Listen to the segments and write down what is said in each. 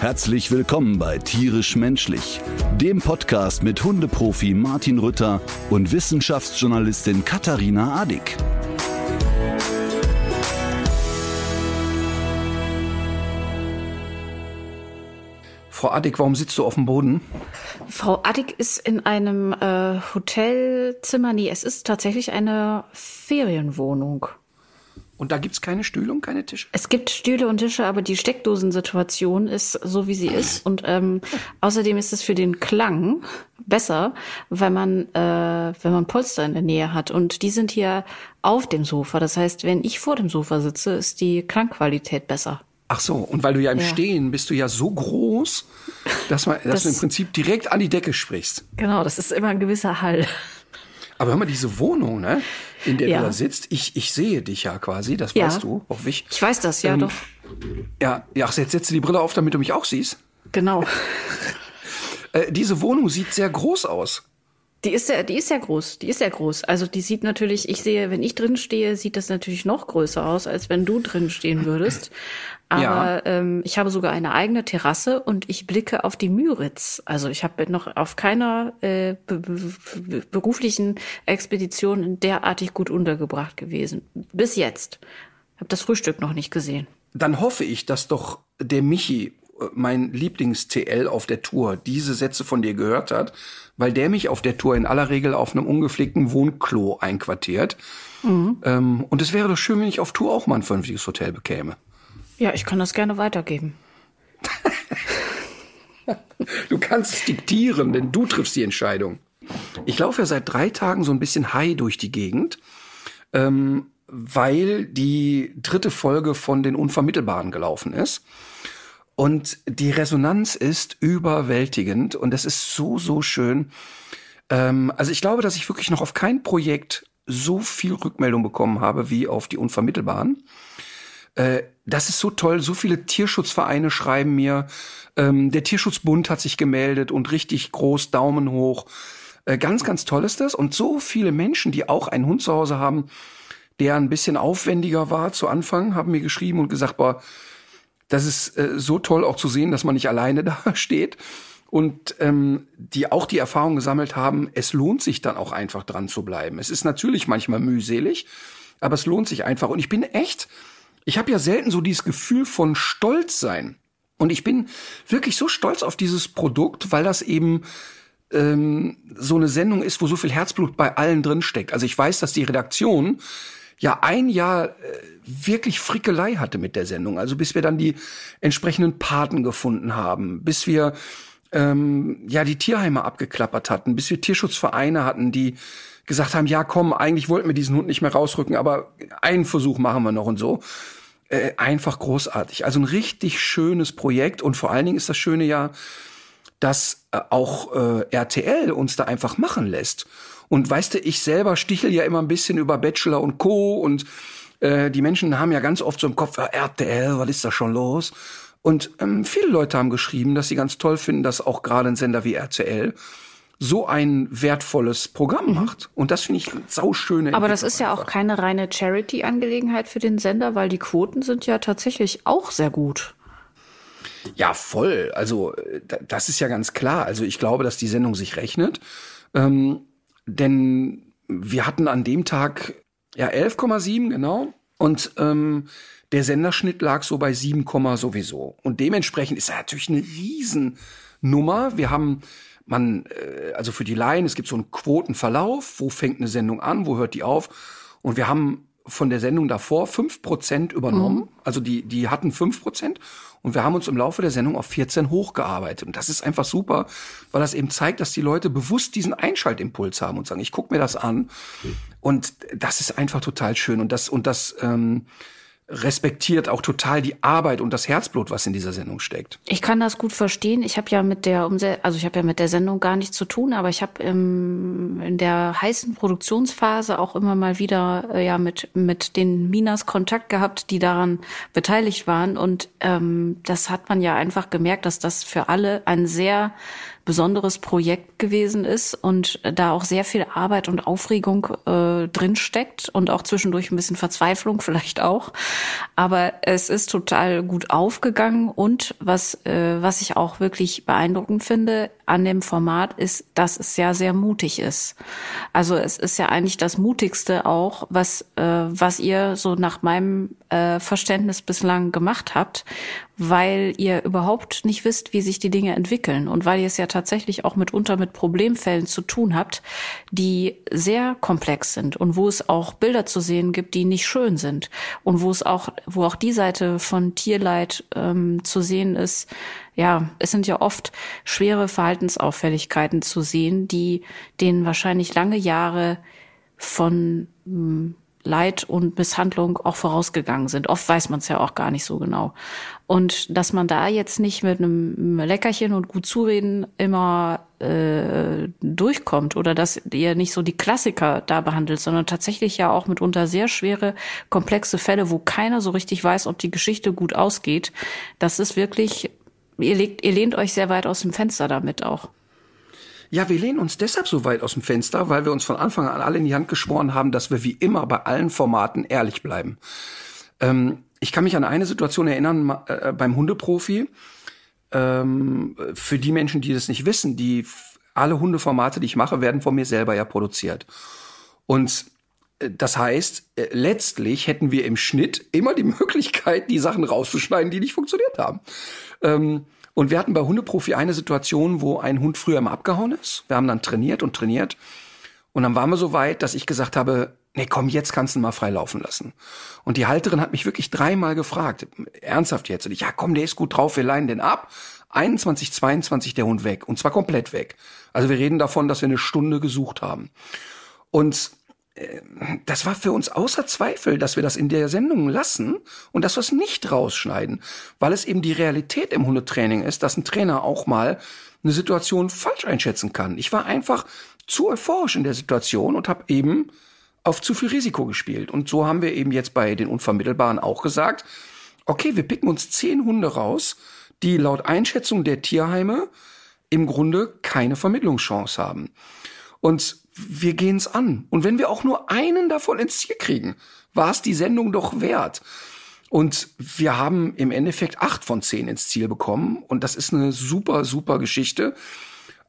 Herzlich willkommen bei Tierisch Menschlich, dem Podcast mit Hundeprofi Martin Rütter und Wissenschaftsjournalistin Katharina Adick. Frau Adick, warum sitzt du auf dem Boden? Frau Adick ist in einem äh, Hotelzimmer. Nee, es ist tatsächlich eine Ferienwohnung. Und da gibt's keine Stühle und keine Tische? Es gibt Stühle und Tische, aber die Steckdosensituation ist so, wie sie ist. Und ähm, außerdem ist es für den Klang besser, weil man, äh, wenn man Polster in der Nähe hat. Und die sind hier auf dem Sofa. Das heißt, wenn ich vor dem Sofa sitze, ist die Klangqualität besser. Ach so, und weil du ja im Ja. Stehen bist du ja so groß, dass, man, dass Das- du im Prinzip direkt an die Decke sprichst. Genau, das ist immer ein gewisser Hall. Aber hör mal, diese Wohnung, ne, in der Ja. du da sitzt, ich, ich sehe dich ja quasi, das Ja. weißt du, hoffe ich. Ich weiß das, ja Ähm, doch. Ja, ja, ach, jetzt setze die Brille auf, damit du mich auch siehst. Genau. Äh, diese Wohnung sieht sehr groß aus. Die ist ja, die ist ja groß. Die ist ja groß. Also die sieht natürlich, ich sehe, wenn ich drin stehe, sieht das natürlich noch größer aus, als wenn du drin stehen würdest. Aber Ja. ähm, ich habe sogar eine eigene Terrasse und ich blicke auf die Müritz. Also ich habe noch auf keiner äh, be be beruflichen Expedition derartig gut untergebracht gewesen. Bis jetzt. Habe das Frühstück noch nicht gesehen. Dann hoffe ich, dass doch der Michi, äh, mein Lieblings-TL auf der Tour, diese Sätze von dir gehört hat, weil der mich auf der Tour in aller Regel auf einem ungepflegten Wohnklo einquartiert. Ähm, und es wäre doch schön, wenn ich auf Tour auch mal ein vernünftiges Hotel bekäme. Ja, ich kann das gerne weitergeben. Du kannst es diktieren, denn du triffst die Entscheidung. Ich laufe ja seit drei Tagen so ein bisschen high durch die Gegend, ähm, weil die dritte Folge von den Unvermittelbaren gelaufen ist. Und die Resonanz ist überwältigend und das ist so, so schön. Ähm, also ich glaube, dass ich wirklich noch auf kein Projekt so viel Rückmeldung bekommen habe wie auf die Unvermittelbaren. Äh, das ist so toll. So viele Tierschutzvereine schreiben mir. Ähm, der Tierschutzbund hat sich gemeldet und richtig groß Daumen hoch. Äh, ganz, ganz toll ist das. Und so viele Menschen, die auch einen Hund zu Hause haben, der ein bisschen aufwendiger war zu Anfang, haben mir geschrieben und gesagt, boah, das ist äh, so toll auch zu sehen, dass man nicht alleine da steht. Und ähm, die auch die Erfahrung gesammelt haben, es lohnt sich dann auch einfach dran zu bleiben. Es ist natürlich manchmal mühselig, aber es lohnt sich einfach. Und ich bin echt, ich habe ja selten so dieses Gefühl von Stolz sein. Und ich bin wirklich so stolz auf dieses Produkt, weil das eben ähm, so eine Sendung ist, wo so viel Herzblut bei allen drin steckt. Also ich weiß, dass die Redaktion ja ein Jahr äh, wirklich Frickelei hatte mit der Sendung. Also bis wir dann die entsprechenden Paten gefunden haben, bis wir ähm, ja die Tierheime abgeklappert hatten, bis wir Tierschutzvereine hatten, die gesagt haben, ja komm, eigentlich wollten wir diesen Hund nicht mehr rausrücken, aber einen Versuch machen wir noch und so. Äh, einfach großartig. Also ein richtig schönes Projekt und vor allen Dingen ist das Schöne ja, dass äh, auch äh, RTL uns da einfach machen lässt. Und weißt du, ich selber stichel ja immer ein bisschen über Bachelor und Co. und äh, die Menschen haben ja ganz oft so im Kopf, ja, RTL, was ist da schon los? Und ähm, viele Leute haben geschrieben, dass sie ganz toll finden, dass auch gerade ein Sender wie RTL so ein wertvolles Programm macht. Und das finde ich sauschöne Mhm. Aber das ist ja auch keine reine Charity-Angelegenheit für den Sender, weil die Quoten sind ja tatsächlich auch sehr gut. Ja, voll. Also da- das ist ja ganz klar. Also ich glaube, dass die Sendung sich rechnet. Ähm, denn wir hatten an dem Tag ja 11,7 genau. Und ähm, der Senderschnitt lag so bei 7, sowieso. Und dementsprechend ist er natürlich eine Riesennummer. Wir haben man, äh, also für die Laien, es gibt so einen Quotenverlauf, wo fängt eine Sendung an, wo hört die auf. Und wir haben von der Sendung davor 5% übernommen. Also die, die hatten 5%. Und wir haben uns im Laufe der Sendung auf 14 hochgearbeitet. Und das ist einfach super, weil das eben zeigt, dass die Leute bewusst diesen Einschaltimpuls haben und sagen, ich gucke mir das an. Und das ist einfach total schön. Und das, und das ähm, respektiert auch total die Arbeit und das Herzblut, was in dieser Sendung steckt. Ich kann das gut verstehen. Ich habe ja mit der Umse also ich habe ja mit der Sendung gar nichts zu tun, aber ich habe in der heißen Produktionsphase auch immer mal wieder äh, ja mit mit den Minas Kontakt gehabt, die daran beteiligt waren und ähm, das hat man ja einfach gemerkt, dass das für alle ein sehr besonderes Projekt gewesen ist und da auch sehr viel Arbeit und Aufregung äh, drin steckt und auch zwischendurch ein bisschen Verzweiflung vielleicht auch. Aber es ist total gut aufgegangen und was, äh, was ich auch wirklich beeindruckend finde an dem Format ist, dass es ja sehr mutig ist. Also es ist ja eigentlich das mutigste auch, was, äh, was ihr so nach meinem äh, Verständnis bislang gemacht habt, weil ihr überhaupt nicht wisst, wie sich die Dinge entwickeln und weil ihr es ja tatsächlich auch mitunter mit Problemfällen zu tun habt, die sehr komplex sind und wo es auch Bilder zu sehen gibt, die nicht schön sind und wo es auch, wo auch die Seite von Tierleid ähm, zu sehen ist. Ja, es sind ja oft schwere Verhaltensauffälligkeiten zu sehen, die denen wahrscheinlich lange Jahre von hm, Leid und Misshandlung auch vorausgegangen sind. Oft weiß man es ja auch gar nicht so genau. Und dass man da jetzt nicht mit einem Leckerchen und gut zureden immer äh, durchkommt oder dass ihr nicht so die Klassiker da behandelt, sondern tatsächlich ja auch mitunter sehr schwere, komplexe Fälle, wo keiner so richtig weiß, ob die Geschichte gut ausgeht, das ist wirklich, ihr, legt, ihr lehnt euch sehr weit aus dem Fenster damit auch. Ja, wir lehnen uns deshalb so weit aus dem Fenster, weil wir uns von Anfang an alle in die Hand geschworen haben, dass wir wie immer bei allen Formaten ehrlich bleiben. Ähm, ich kann mich an eine Situation erinnern äh, beim Hundeprofi. Ähm, für die Menschen, die das nicht wissen, die alle Hundeformate, die ich mache, werden von mir selber ja produziert. Und das heißt, äh, letztlich hätten wir im Schnitt immer die Möglichkeit, die Sachen rauszuschneiden, die nicht funktioniert haben. Ähm, und wir hatten bei Hundeprofi eine Situation, wo ein Hund früher immer abgehauen ist. Wir haben dann trainiert und trainiert. Und dann waren wir so weit, dass ich gesagt habe, nee, komm, jetzt kannst du ihn mal frei laufen lassen. Und die Halterin hat mich wirklich dreimal gefragt, ernsthaft jetzt. Und ich, ja, komm, der ist gut drauf, wir leihen den ab. 21, 22 der Hund weg. Und zwar komplett weg. Also wir reden davon, dass wir eine Stunde gesucht haben. Und das war für uns außer Zweifel, dass wir das in der Sendung lassen und dass wir es nicht rausschneiden, weil es eben die Realität im Hundetraining ist, dass ein Trainer auch mal eine Situation falsch einschätzen kann. Ich war einfach zu euphorisch in der Situation und habe eben auf zu viel Risiko gespielt. Und so haben wir eben jetzt bei den Unvermittelbaren auch gesagt, okay, wir picken uns zehn Hunde raus, die laut Einschätzung der Tierheime im Grunde keine Vermittlungschance haben. Und wir gehen's an. Und wenn wir auch nur einen davon ins Ziel kriegen, war es die Sendung doch wert. Und wir haben im Endeffekt acht von zehn ins Ziel bekommen. Und das ist eine super, super Geschichte.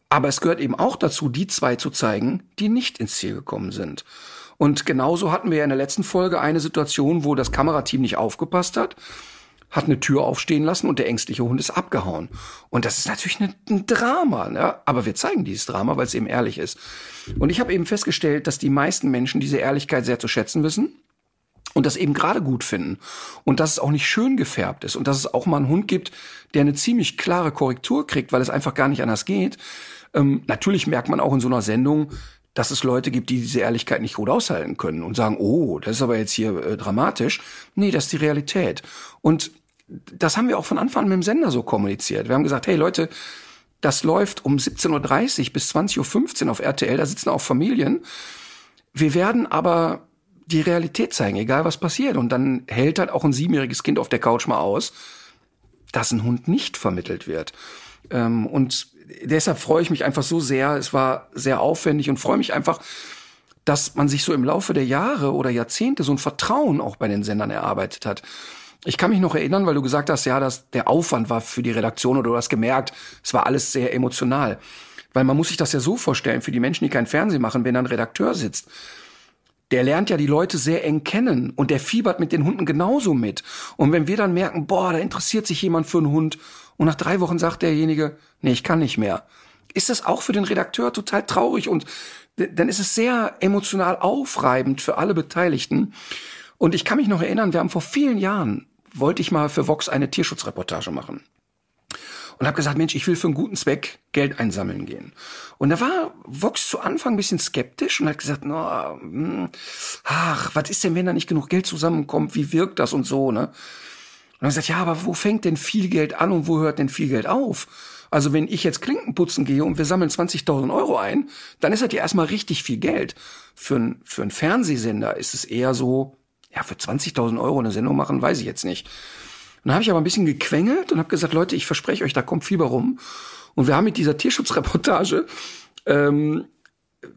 Aber es gehört eben auch dazu, die zwei zu zeigen, die nicht ins Ziel gekommen sind. Und genauso hatten wir ja in der letzten Folge eine Situation, wo das Kamerateam nicht aufgepasst hat hat eine Tür aufstehen lassen und der ängstliche Hund ist abgehauen. Und das ist natürlich ein Drama, ne? aber wir zeigen dieses Drama, weil es eben ehrlich ist. Und ich habe eben festgestellt, dass die meisten Menschen diese Ehrlichkeit sehr zu schätzen wissen und das eben gerade gut finden und dass es auch nicht schön gefärbt ist und dass es auch mal einen Hund gibt, der eine ziemlich klare Korrektur kriegt, weil es einfach gar nicht anders geht. Ähm, natürlich merkt man auch in so einer Sendung, dass es Leute gibt, die diese Ehrlichkeit nicht gut aushalten können und sagen, oh, das ist aber jetzt hier äh, dramatisch. Nee, das ist die Realität. Und das haben wir auch von Anfang an mit dem Sender so kommuniziert. Wir haben gesagt, hey Leute, das läuft um 17.30 Uhr bis 20.15 Uhr auf RTL, da sitzen auch Familien. Wir werden aber die Realität zeigen, egal was passiert. Und dann hält halt auch ein siebenjähriges Kind auf der Couch mal aus, dass ein Hund nicht vermittelt wird. Ähm, und deshalb freue ich mich einfach so sehr. Es war sehr aufwendig und freue mich einfach, dass man sich so im Laufe der Jahre oder Jahrzehnte so ein Vertrauen auch bei den Sendern erarbeitet hat. Ich kann mich noch erinnern, weil du gesagt hast, ja, dass der Aufwand war für die Redaktion oder du hast gemerkt, es war alles sehr emotional. Weil man muss sich das ja so vorstellen, für die Menschen, die kein Fernsehen machen, wenn da ein Redakteur sitzt, der lernt ja die Leute sehr eng kennen und der fiebert mit den Hunden genauso mit. Und wenn wir dann merken, boah, da interessiert sich jemand für einen Hund und nach drei Wochen sagt derjenige, nee, ich kann nicht mehr, ist das auch für den Redakteur total traurig und dann ist es sehr emotional aufreibend für alle Beteiligten. Und ich kann mich noch erinnern, wir haben vor vielen Jahren wollte ich mal für Vox eine Tierschutzreportage machen. und habe gesagt, Mensch, ich will für einen guten Zweck Geld einsammeln gehen. Und da war Vox zu Anfang ein bisschen skeptisch und hat gesagt, no, hm, ach, was ist denn, wenn da nicht genug Geld zusammenkommt? Wie wirkt das und so, ne? Und dann gesagt, ja, aber wo fängt denn viel Geld an und wo hört denn viel Geld auf? Also wenn ich jetzt Klinken putzen gehe und wir sammeln 20.000 Euro ein, dann ist das ja erstmal richtig viel Geld. Für, ein, für einen Fernsehsender ist es eher so, ja, für 20.000 Euro eine Sendung machen, weiß ich jetzt nicht. Dann habe ich aber ein bisschen gequengelt und habe gesagt, Leute, ich verspreche euch, da kommt Fieber rum. Und wir haben mit dieser Tierschutzreportage, ähm,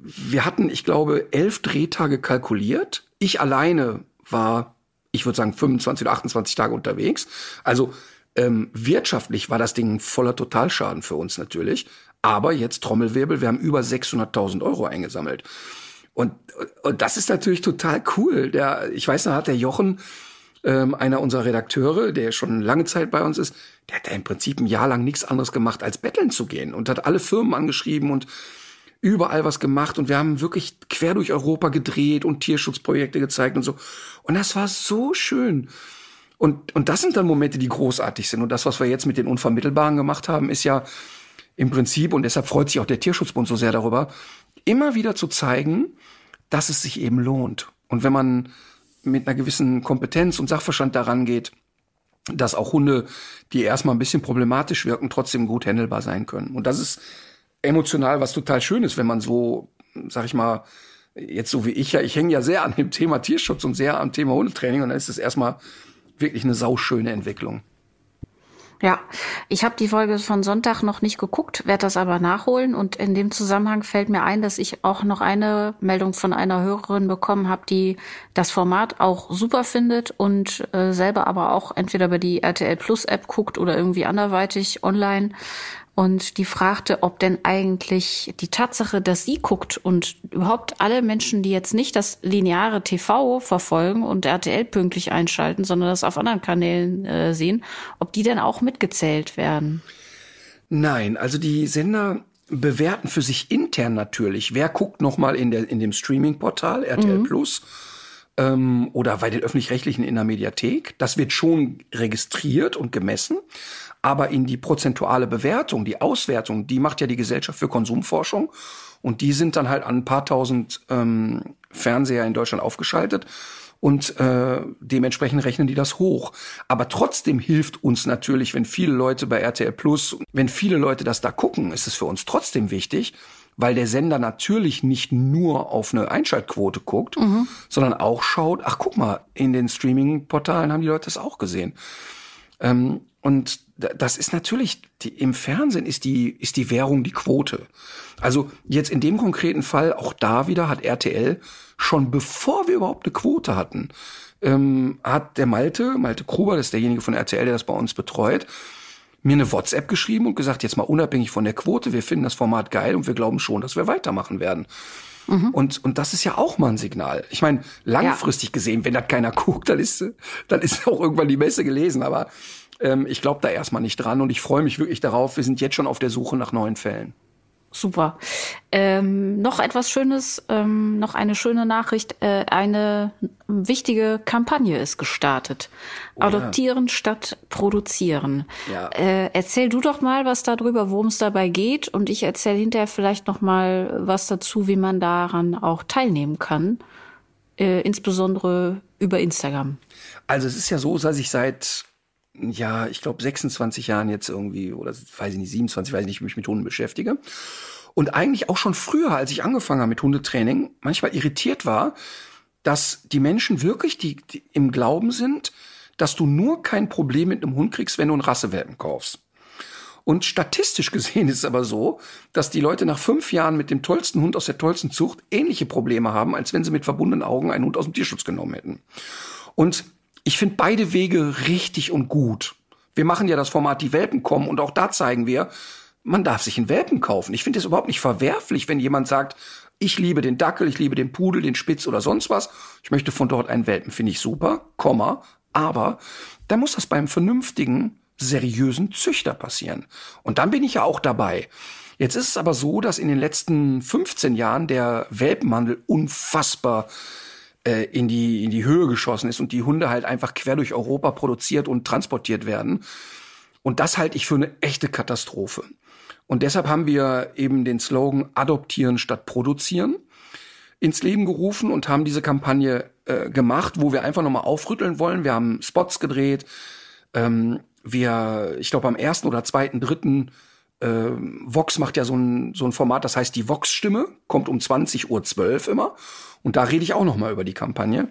wir hatten, ich glaube, elf Drehtage kalkuliert. Ich alleine war, ich würde sagen, 25 oder 28 Tage unterwegs. Also ähm, wirtschaftlich war das Ding voller Totalschaden für uns natürlich. Aber jetzt Trommelwirbel, wir haben über 600.000 Euro eingesammelt. Und, und das ist natürlich total cool. Der, ich weiß, da hat der Jochen, ähm, einer unserer Redakteure, der schon lange Zeit bei uns ist, der hat ja im Prinzip ein Jahr lang nichts anderes gemacht, als betteln zu gehen und hat alle Firmen angeschrieben und überall was gemacht und wir haben wirklich quer durch Europa gedreht und Tierschutzprojekte gezeigt und so. Und das war so schön. Und, und das sind dann Momente, die großartig sind. Und das, was wir jetzt mit den Unvermittelbaren gemacht haben, ist ja im Prinzip, und deshalb freut sich auch der Tierschutzbund so sehr darüber, immer wieder zu zeigen, dass es sich eben lohnt. Und wenn man mit einer gewissen Kompetenz und Sachverstand daran geht, dass auch Hunde, die erstmal ein bisschen problematisch wirken, trotzdem gut handelbar sein können. Und das ist emotional was total Schönes, wenn man so, sag ich mal, jetzt so wie ich ja, ich hänge ja sehr an dem Thema Tierschutz und sehr am Thema Hundetraining und dann ist es erstmal wirklich eine sauschöne Entwicklung. Ja, ich habe die Folge von Sonntag noch nicht geguckt, werde das aber nachholen. Und in dem Zusammenhang fällt mir ein, dass ich auch noch eine Meldung von einer Hörerin bekommen habe, die das Format auch super findet und äh, selber aber auch entweder über die RTL Plus App guckt oder irgendwie anderweitig online und die fragte, ob denn eigentlich die Tatsache, dass sie guckt und überhaupt alle Menschen, die jetzt nicht das lineare TV verfolgen und RTL pünktlich einschalten, sondern das auf anderen Kanälen äh, sehen, ob die denn auch mitgezählt werden. Nein, also die Sender bewerten für sich intern natürlich, wer guckt noch mal in, der, in dem Streaming-Portal RTL mhm. Plus ähm, oder bei den öffentlich-rechtlichen in der Mediathek. Das wird schon registriert und gemessen. Aber in die prozentuale Bewertung, die Auswertung, die macht ja die Gesellschaft für Konsumforschung. Und die sind dann halt an ein paar tausend ähm, Fernseher in Deutschland aufgeschaltet. Und äh, dementsprechend rechnen die das hoch. Aber trotzdem hilft uns natürlich, wenn viele Leute bei RTL Plus, wenn viele Leute das da gucken, ist es für uns trotzdem wichtig, weil der Sender natürlich nicht nur auf eine Einschaltquote guckt, mhm. sondern auch schaut, ach guck mal, in den Streaming-Portalen haben die Leute das auch gesehen. Ähm, und das ist natürlich, die, im Fernsehen ist die, ist die Währung die Quote. Also jetzt in dem konkreten Fall, auch da wieder hat RTL schon bevor wir überhaupt eine Quote hatten, ähm, hat der Malte, Malte Kruber, das ist derjenige von RTL, der das bei uns betreut, mir eine WhatsApp geschrieben und gesagt, jetzt mal unabhängig von der Quote, wir finden das Format geil und wir glauben schon, dass wir weitermachen werden. Mhm. Und, und das ist ja auch mal ein Signal. Ich meine, langfristig ja. gesehen, wenn das keiner guckt, dann ist, dann ist auch irgendwann die Messe gelesen. Aber ähm, ich glaube da erstmal nicht dran und ich freue mich wirklich darauf. Wir sind jetzt schon auf der Suche nach neuen Fällen. Super. Ähm, noch etwas Schönes, ähm, noch eine schöne Nachricht. Äh, eine wichtige Kampagne ist gestartet. Oh, Adoptieren ja. statt produzieren. Ja. Äh, erzähl du doch mal was darüber, worum es dabei geht, und ich erzähle hinterher vielleicht noch mal was dazu, wie man daran auch teilnehmen kann, äh, insbesondere über Instagram. Also es ist ja so, dass ich seit ja, ich glaube 26 Jahren jetzt irgendwie, oder weiß ich nicht, 27, weiß ich nicht, mich mit Hunden beschäftige. Und eigentlich auch schon früher, als ich angefangen habe mit Hundetraining, manchmal irritiert war, dass die Menschen wirklich die, die im Glauben sind, dass du nur kein Problem mit einem Hund kriegst, wenn du einen Rassewelpen kaufst. Und statistisch gesehen ist es aber so, dass die Leute nach fünf Jahren mit dem tollsten Hund aus der tollsten Zucht ähnliche Probleme haben, als wenn sie mit verbundenen Augen einen Hund aus dem Tierschutz genommen hätten. Und ich finde beide Wege richtig und gut. Wir machen ja das Format Die Welpen kommen und auch da zeigen wir, man darf sich einen Welpen kaufen. Ich finde es überhaupt nicht verwerflich, wenn jemand sagt, ich liebe den Dackel, ich liebe den Pudel, den Spitz oder sonst was. Ich möchte von dort einen Welpen, finde ich super, Komma. Aber da muss das beim vernünftigen, seriösen Züchter passieren. Und dann bin ich ja auch dabei. Jetzt ist es aber so, dass in den letzten 15 Jahren der Welpenhandel unfassbar äh, in, die, in die Höhe geschossen ist und die Hunde halt einfach quer durch Europa produziert und transportiert werden. Und das halte ich für eine echte Katastrophe. Und deshalb haben wir eben den Slogan Adoptieren statt Produzieren ins Leben gerufen und haben diese Kampagne äh, gemacht, wo wir einfach nochmal aufrütteln wollen. Wir haben Spots gedreht. Ähm, wir, ich glaube, am ersten oder zweiten, dritten äh, Vox macht ja so ein, so ein Format, das heißt die Vox-Stimme, kommt um 20.12 Uhr immer. Und da rede ich auch nochmal über die Kampagne.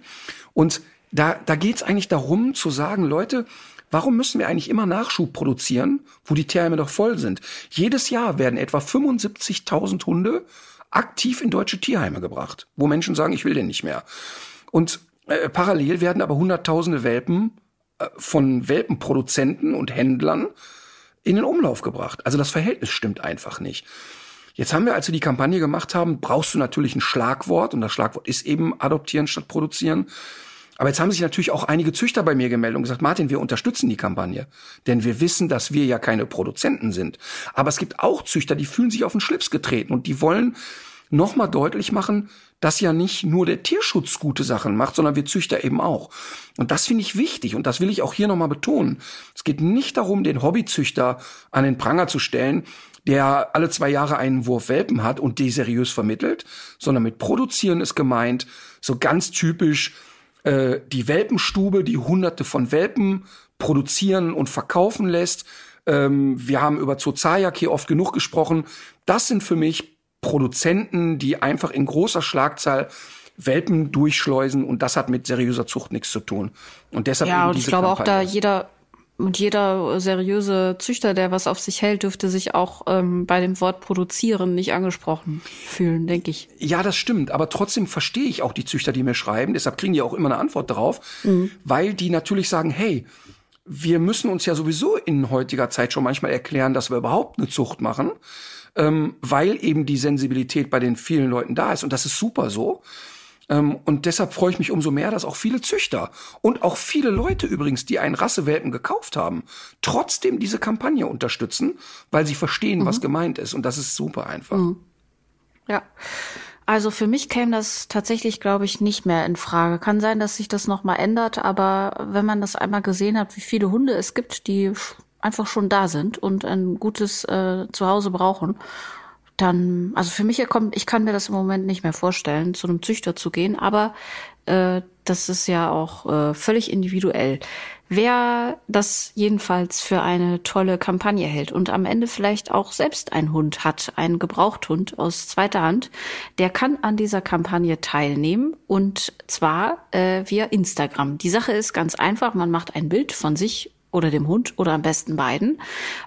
Und da, da geht es eigentlich darum zu sagen, Leute, Warum müssen wir eigentlich immer Nachschub produzieren, wo die Tierheime doch voll sind? Jedes Jahr werden etwa 75.000 Hunde aktiv in deutsche Tierheime gebracht, wo Menschen sagen, ich will den nicht mehr. Und äh, parallel werden aber hunderttausende Welpen äh, von Welpenproduzenten und Händlern in den Umlauf gebracht. Also das Verhältnis stimmt einfach nicht. Jetzt haben wir, als wir die Kampagne gemacht haben, brauchst du natürlich ein Schlagwort und das Schlagwort ist eben adoptieren statt produzieren. Aber jetzt haben sich natürlich auch einige Züchter bei mir gemeldet und gesagt, Martin, wir unterstützen die Kampagne. Denn wir wissen, dass wir ja keine Produzenten sind. Aber es gibt auch Züchter, die fühlen sich auf den Schlips getreten und die wollen nochmal deutlich machen, dass ja nicht nur der Tierschutz gute Sachen macht, sondern wir Züchter eben auch. Und das finde ich wichtig und das will ich auch hier nochmal betonen. Es geht nicht darum, den Hobbyzüchter an den Pranger zu stellen, der alle zwei Jahre einen Wurf Welpen hat und die seriös vermittelt, sondern mit Produzieren ist gemeint, so ganz typisch, äh, die Welpenstube, die hunderte von Welpen produzieren und verkaufen lässt. Ähm, wir haben über Zozajak hier oft genug gesprochen. Das sind für mich Produzenten, die einfach in großer Schlagzahl Welpen durchschleusen und das hat mit seriöser Zucht nichts zu tun. Und deshalb ja, und ich glaube Kampagne. auch da jeder und jeder seriöse Züchter, der was auf sich hält, dürfte sich auch ähm, bei dem Wort produzieren nicht angesprochen fühlen, denke ich. Ja, das stimmt. Aber trotzdem verstehe ich auch die Züchter, die mir schreiben. Deshalb kriegen die auch immer eine Antwort darauf, mhm. weil die natürlich sagen, hey, wir müssen uns ja sowieso in heutiger Zeit schon manchmal erklären, dass wir überhaupt eine Zucht machen, ähm, weil eben die Sensibilität bei den vielen Leuten da ist. Und das ist super so. Ähm, und deshalb freue ich mich umso mehr, dass auch viele Züchter und auch viele Leute übrigens, die einen Rassewelpen gekauft haben, trotzdem diese Kampagne unterstützen, weil sie verstehen, mhm. was gemeint ist. Und das ist super einfach. Mhm. Ja. Also für mich käme das tatsächlich, glaube ich, nicht mehr in Frage. Kann sein, dass sich das nochmal ändert, aber wenn man das einmal gesehen hat, wie viele Hunde es gibt, die einfach schon da sind und ein gutes äh, Zuhause brauchen dann, also für mich kommt, ich kann mir das im Moment nicht mehr vorstellen, zu einem Züchter zu gehen, aber äh, das ist ja auch äh, völlig individuell. Wer das jedenfalls für eine tolle Kampagne hält und am Ende vielleicht auch selbst einen Hund hat, einen Gebrauchthund aus zweiter Hand, der kann an dieser Kampagne teilnehmen und zwar äh, via Instagram. Die Sache ist ganz einfach, man macht ein Bild von sich oder dem Hund oder am besten beiden,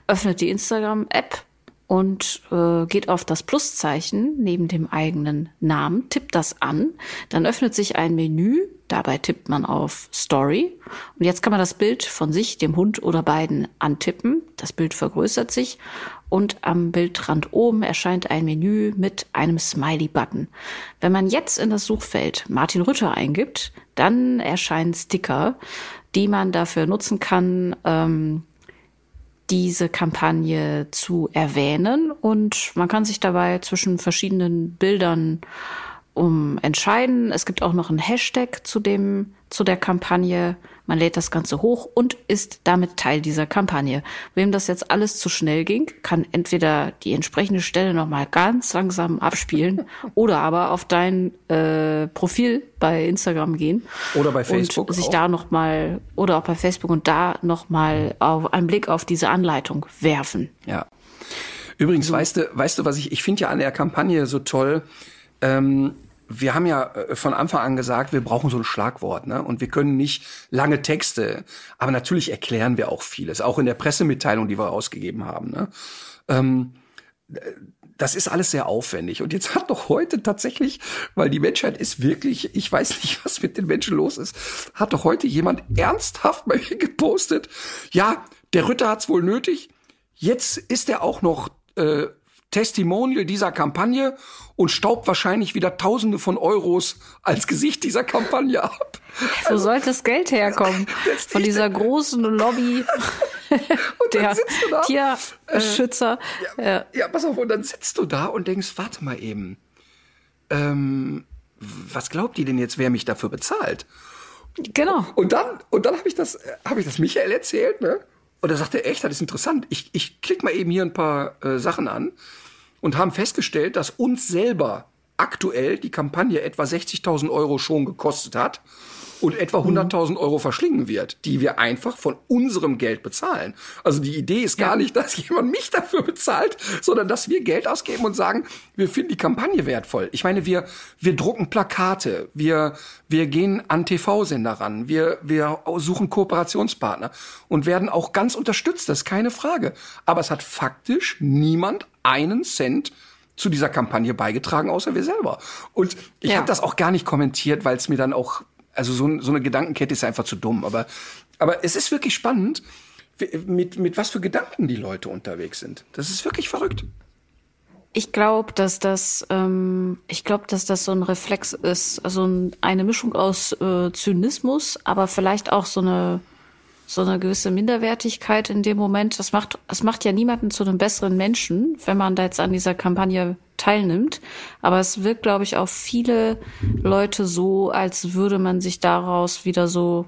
öffnet die Instagram-App, und äh, geht auf das Pluszeichen neben dem eigenen Namen, tippt das an, dann öffnet sich ein Menü, dabei tippt man auf Story und jetzt kann man das Bild von sich, dem Hund oder beiden antippen. Das Bild vergrößert sich und am Bildrand oben erscheint ein Menü mit einem Smiley-Button. Wenn man jetzt in das Suchfeld Martin Rütter eingibt, dann erscheinen Sticker, die man dafür nutzen kann, ähm, diese Kampagne zu erwähnen. Und man kann sich dabei zwischen verschiedenen Bildern um entscheiden. Es gibt auch noch einen Hashtag zu dem, zu der Kampagne. Man lädt das Ganze hoch und ist damit Teil dieser Kampagne. Wem das jetzt alles zu schnell ging, kann entweder die entsprechende Stelle nochmal ganz langsam abspielen oder aber auf dein äh, Profil bei Instagram gehen. Oder bei Facebook. Und sich auch. da nochmal, oder auch bei Facebook und da nochmal einen Blick auf diese Anleitung werfen. Ja. Übrigens, so. weißt du, weißt du, was ich, ich finde ja an der Kampagne so toll, ähm, wir haben ja äh, von Anfang an gesagt, wir brauchen so ein Schlagwort, ne? Und wir können nicht lange Texte, aber natürlich erklären wir auch vieles, auch in der Pressemitteilung, die wir ausgegeben haben. Ne? Ähm, das ist alles sehr aufwendig. Und jetzt hat doch heute tatsächlich, weil die Menschheit ist wirklich, ich weiß nicht, was mit den Menschen los ist, hat doch heute jemand ernsthaft bei mir gepostet, ja, der Ritter hat's wohl nötig. Jetzt ist er auch noch äh, Testimonial dieser Kampagne und staubt wahrscheinlich wieder Tausende von Euros als Gesicht dieser Kampagne ab. Wo also, soll das Geld herkommen? Von dieser großen Lobby der Tierschützer. Äh, ja, ja, pass auf, und dann sitzt du da und denkst, warte mal eben, ähm, was glaubt ihr denn jetzt, wer mich dafür bezahlt? Genau. Und dann, und dann habe ich das, habe ich das Michael erzählt, ne? Und da sagt er, echt, das ist interessant. Ich, ich klicke mal eben hier ein paar äh, Sachen an und haben festgestellt, dass uns selber aktuell die Kampagne etwa 60.000 Euro schon gekostet hat und etwa 100.000 mhm. Euro verschlingen wird, die wir einfach von unserem Geld bezahlen. Also die Idee ist gar nicht, dass jemand mich dafür bezahlt, sondern dass wir Geld ausgeben und sagen, wir finden die Kampagne wertvoll. Ich meine, wir, wir drucken Plakate, wir, wir gehen an TV-Sender ran, wir, wir suchen Kooperationspartner und werden auch ganz unterstützt, das ist keine Frage. Aber es hat faktisch niemand einen Cent zu dieser Kampagne beigetragen, außer wir selber. Und ich ja. habe das auch gar nicht kommentiert, weil es mir dann auch also so, so eine Gedankenkette ist einfach zu dumm. Aber, aber es ist wirklich spannend, mit, mit was für Gedanken die Leute unterwegs sind. Das ist wirklich verrückt. Ich glaube, dass das, ähm, ich glaube, dass das so ein Reflex ist, also eine Mischung aus äh, Zynismus, aber vielleicht auch so eine so eine gewisse Minderwertigkeit in dem Moment. Das macht, das macht ja niemanden zu einem besseren Menschen, wenn man da jetzt an dieser Kampagne teilnimmt. Aber es wirkt, glaube ich, auf viele Leute so, als würde man sich daraus wieder so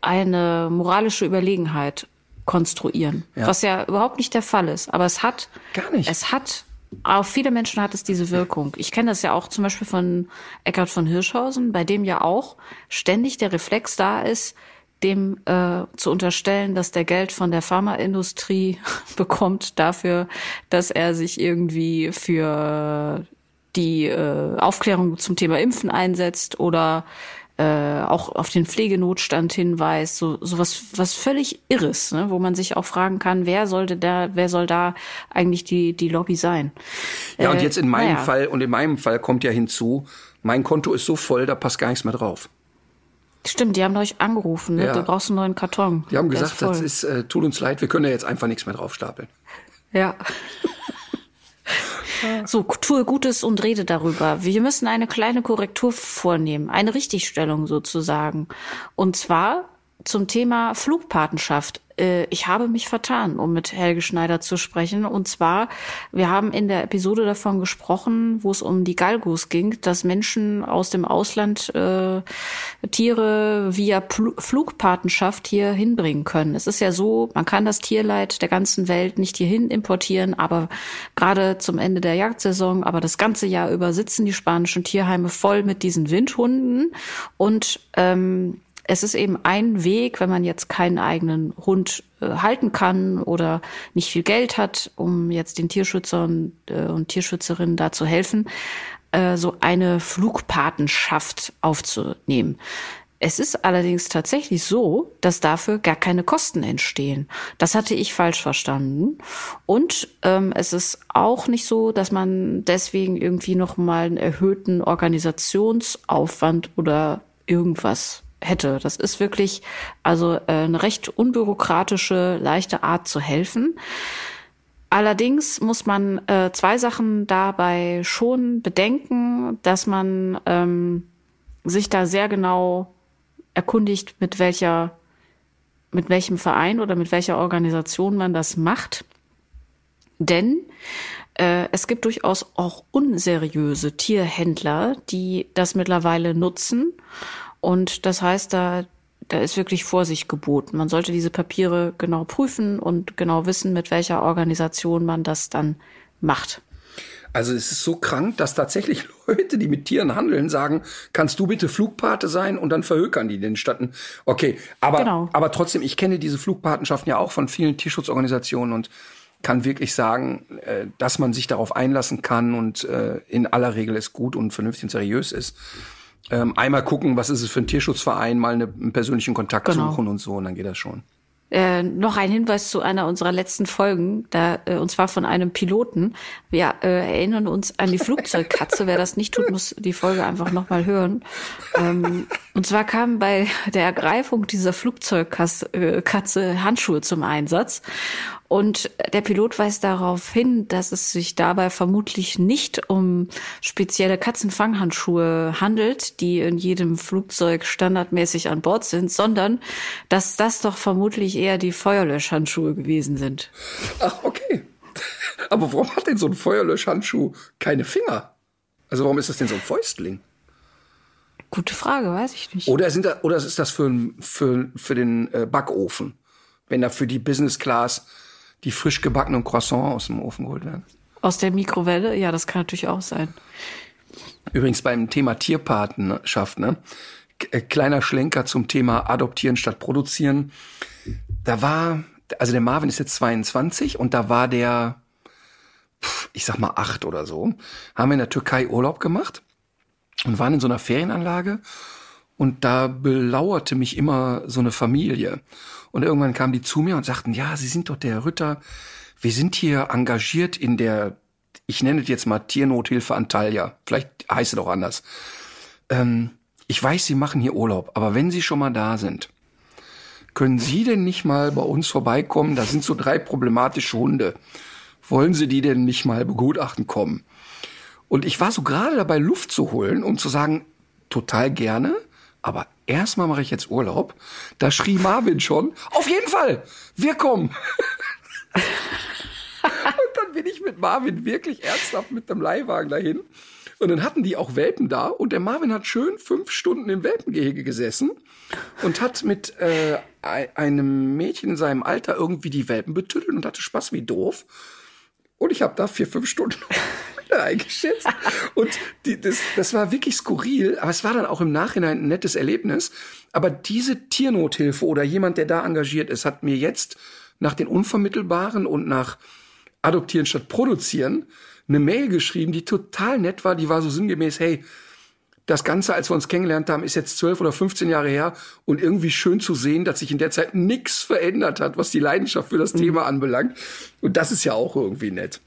eine moralische Überlegenheit konstruieren. Ja. Was ja überhaupt nicht der Fall ist. Aber es hat, gar nicht. Es hat auf viele Menschen hat es diese Wirkung. Ich kenne das ja auch zum Beispiel von Eckhard von Hirschhausen, bei dem ja auch ständig der Reflex da ist, dem äh, zu unterstellen, dass der Geld von der Pharmaindustrie bekommt dafür, dass er sich irgendwie für die äh, Aufklärung zum Thema Impfen einsetzt oder äh, auch auf den Pflegenotstand hinweist, so, so was, was völlig Irres, ne? wo man sich auch fragen kann, wer sollte da, wer soll da eigentlich die, die Lobby sein? Ja, und äh, jetzt in meinem naja. Fall und in meinem Fall kommt ja hinzu, mein Konto ist so voll, da passt gar nichts mehr drauf. Stimmt, die haben euch angerufen, ne? Ja. du brauchst einen neuen Karton. Die haben gesagt, ist das ist, äh, tut uns leid, wir können ja jetzt einfach nichts mehr draufstapeln. Ja. so, tue Gutes und rede darüber. Wir müssen eine kleine Korrektur vornehmen, eine Richtigstellung sozusagen. Und zwar zum Thema Flugpatenschaft. Äh, ich habe mich vertan, um mit Helge Schneider zu sprechen. Und zwar, wir haben in der Episode davon gesprochen, wo es um die Galgos ging, dass Menschen aus dem Ausland äh, Tiere via Pl Flugpatenschaft hier hinbringen können. Es ist ja so, man kann das Tierleid der ganzen Welt nicht hierhin importieren, aber gerade zum Ende der Jagdsaison, aber das ganze Jahr über sitzen die spanischen Tierheime voll mit diesen Windhunden und ähm, es ist eben ein Weg, wenn man jetzt keinen eigenen Hund äh, halten kann oder nicht viel Geld hat, um jetzt den Tierschützern äh, und Tierschützerinnen da zu helfen, äh, so eine Flugpatenschaft aufzunehmen. Es ist allerdings tatsächlich so, dass dafür gar keine Kosten entstehen. Das hatte ich falsch verstanden. Und ähm, es ist auch nicht so, dass man deswegen irgendwie noch mal einen erhöhten Organisationsaufwand oder irgendwas hätte. Das ist wirklich also äh, eine recht unbürokratische, leichte Art zu helfen. Allerdings muss man äh, zwei Sachen dabei schon bedenken, dass man ähm, sich da sehr genau erkundigt, mit welcher, mit welchem Verein oder mit welcher Organisation man das macht. Denn äh, es gibt durchaus auch unseriöse Tierhändler, die das mittlerweile nutzen und das heißt, da, da ist wirklich Vorsicht geboten. Man sollte diese Papiere genau prüfen und genau wissen, mit welcher Organisation man das dann macht. Also es ist so krank, dass tatsächlich Leute, die mit Tieren handeln, sagen, kannst du bitte Flugpate sein und dann verhökern die den Statten. Okay, aber, genau. aber trotzdem, ich kenne diese Flugpatenschaften ja auch von vielen Tierschutzorganisationen und kann wirklich sagen, äh, dass man sich darauf einlassen kann und äh, in aller Regel es gut und vernünftig und seriös ist ähm, einmal gucken, was ist es für ein Tierschutzverein, mal eine, einen persönlichen Kontakt genau. suchen und so, und dann geht das schon. Äh, noch ein Hinweis zu einer unserer letzten Folgen, da, äh, und zwar von einem Piloten. Wir äh, erinnern uns an die Flugzeugkatze. Wer das nicht tut, muss die Folge einfach nochmal hören. Ähm, und zwar kamen bei der Ergreifung dieser Flugzeugkatze äh, Handschuhe zum Einsatz. Und der Pilot weist darauf hin, dass es sich dabei vermutlich nicht um spezielle Katzenfanghandschuhe handelt, die in jedem Flugzeug standardmäßig an Bord sind, sondern dass das doch vermutlich eher die Feuerlöschhandschuhe gewesen sind. Ach, okay. Aber warum hat denn so ein Feuerlöschhandschuh keine Finger? Also warum ist das denn so ein Fäustling? Gute Frage, weiß ich nicht. Oder sind da, oder ist das für, für, für den äh, Backofen? wenn da für die Business Class die frisch gebackenen Croissants aus dem Ofen geholt werden. Aus der Mikrowelle? Ja, das kann natürlich auch sein. Übrigens beim Thema Tierpatenschaft, ne? Äh, kleiner Schlenker zum Thema Adoptieren statt Produzieren. Da war, also der Marvin ist jetzt 22 und da war der, ich sag mal acht oder so, haben wir in der Türkei Urlaub gemacht und waren in so einer Ferienanlage und da belauerte mich immer so eine Familie. Und irgendwann kamen die zu mir und sagten, ja, Sie sind doch der Ritter. Wir sind hier engagiert in der, ich nenne es jetzt mal Tiernothilfe Antalya. Vielleicht heißt es auch anders. Ähm, ich weiß, Sie machen hier Urlaub, aber wenn Sie schon mal da sind, können Sie denn nicht mal bei uns vorbeikommen? Da sind so drei problematische Hunde. Wollen Sie die denn nicht mal begutachten kommen? Und ich war so gerade dabei, Luft zu holen, um zu sagen, total gerne, aber erstmal mache ich jetzt Urlaub. Da schrie Marvin schon, auf jeden Fall, wir kommen. Und dann bin ich mit Marvin wirklich ernsthaft mit dem Leihwagen dahin. Und dann hatten die auch Welpen da und der Marvin hat schön fünf Stunden im Welpengehege gesessen und hat mit äh, einem Mädchen in seinem Alter irgendwie die Welpen betüttelt und hatte Spaß wie doof. Und ich habe da vier, fünf Stunden eingeschätzt. Und die, das, das war wirklich skurril, aber es war dann auch im Nachhinein ein nettes Erlebnis. Aber diese Tiernothilfe oder jemand, der da engagiert ist, hat mir jetzt nach den Unvermittelbaren und nach Adoptieren statt Produzieren eine Mail geschrieben, die total nett war. Die war so sinngemäß, hey, das Ganze, als wir uns kennengelernt haben, ist jetzt zwölf oder 15 Jahre her und irgendwie schön zu sehen, dass sich in der Zeit nichts verändert hat, was die Leidenschaft für das mhm. Thema anbelangt. Und das ist ja auch irgendwie nett.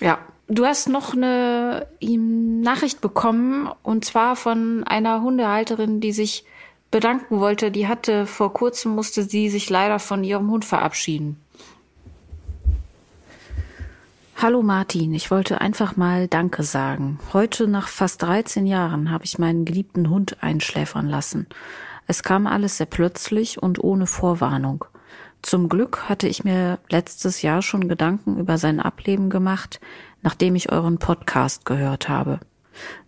Ja, du hast noch eine Nachricht bekommen und zwar von einer Hundehalterin, die sich bedanken wollte. Die hatte vor kurzem musste sie sich leider von ihrem Hund verabschieden. Hallo Martin, ich wollte einfach mal Danke sagen. Heute nach fast 13 Jahren habe ich meinen geliebten Hund einschläfern lassen. Es kam alles sehr plötzlich und ohne Vorwarnung. Zum Glück hatte ich mir letztes Jahr schon Gedanken über sein Ableben gemacht, nachdem ich euren Podcast gehört habe.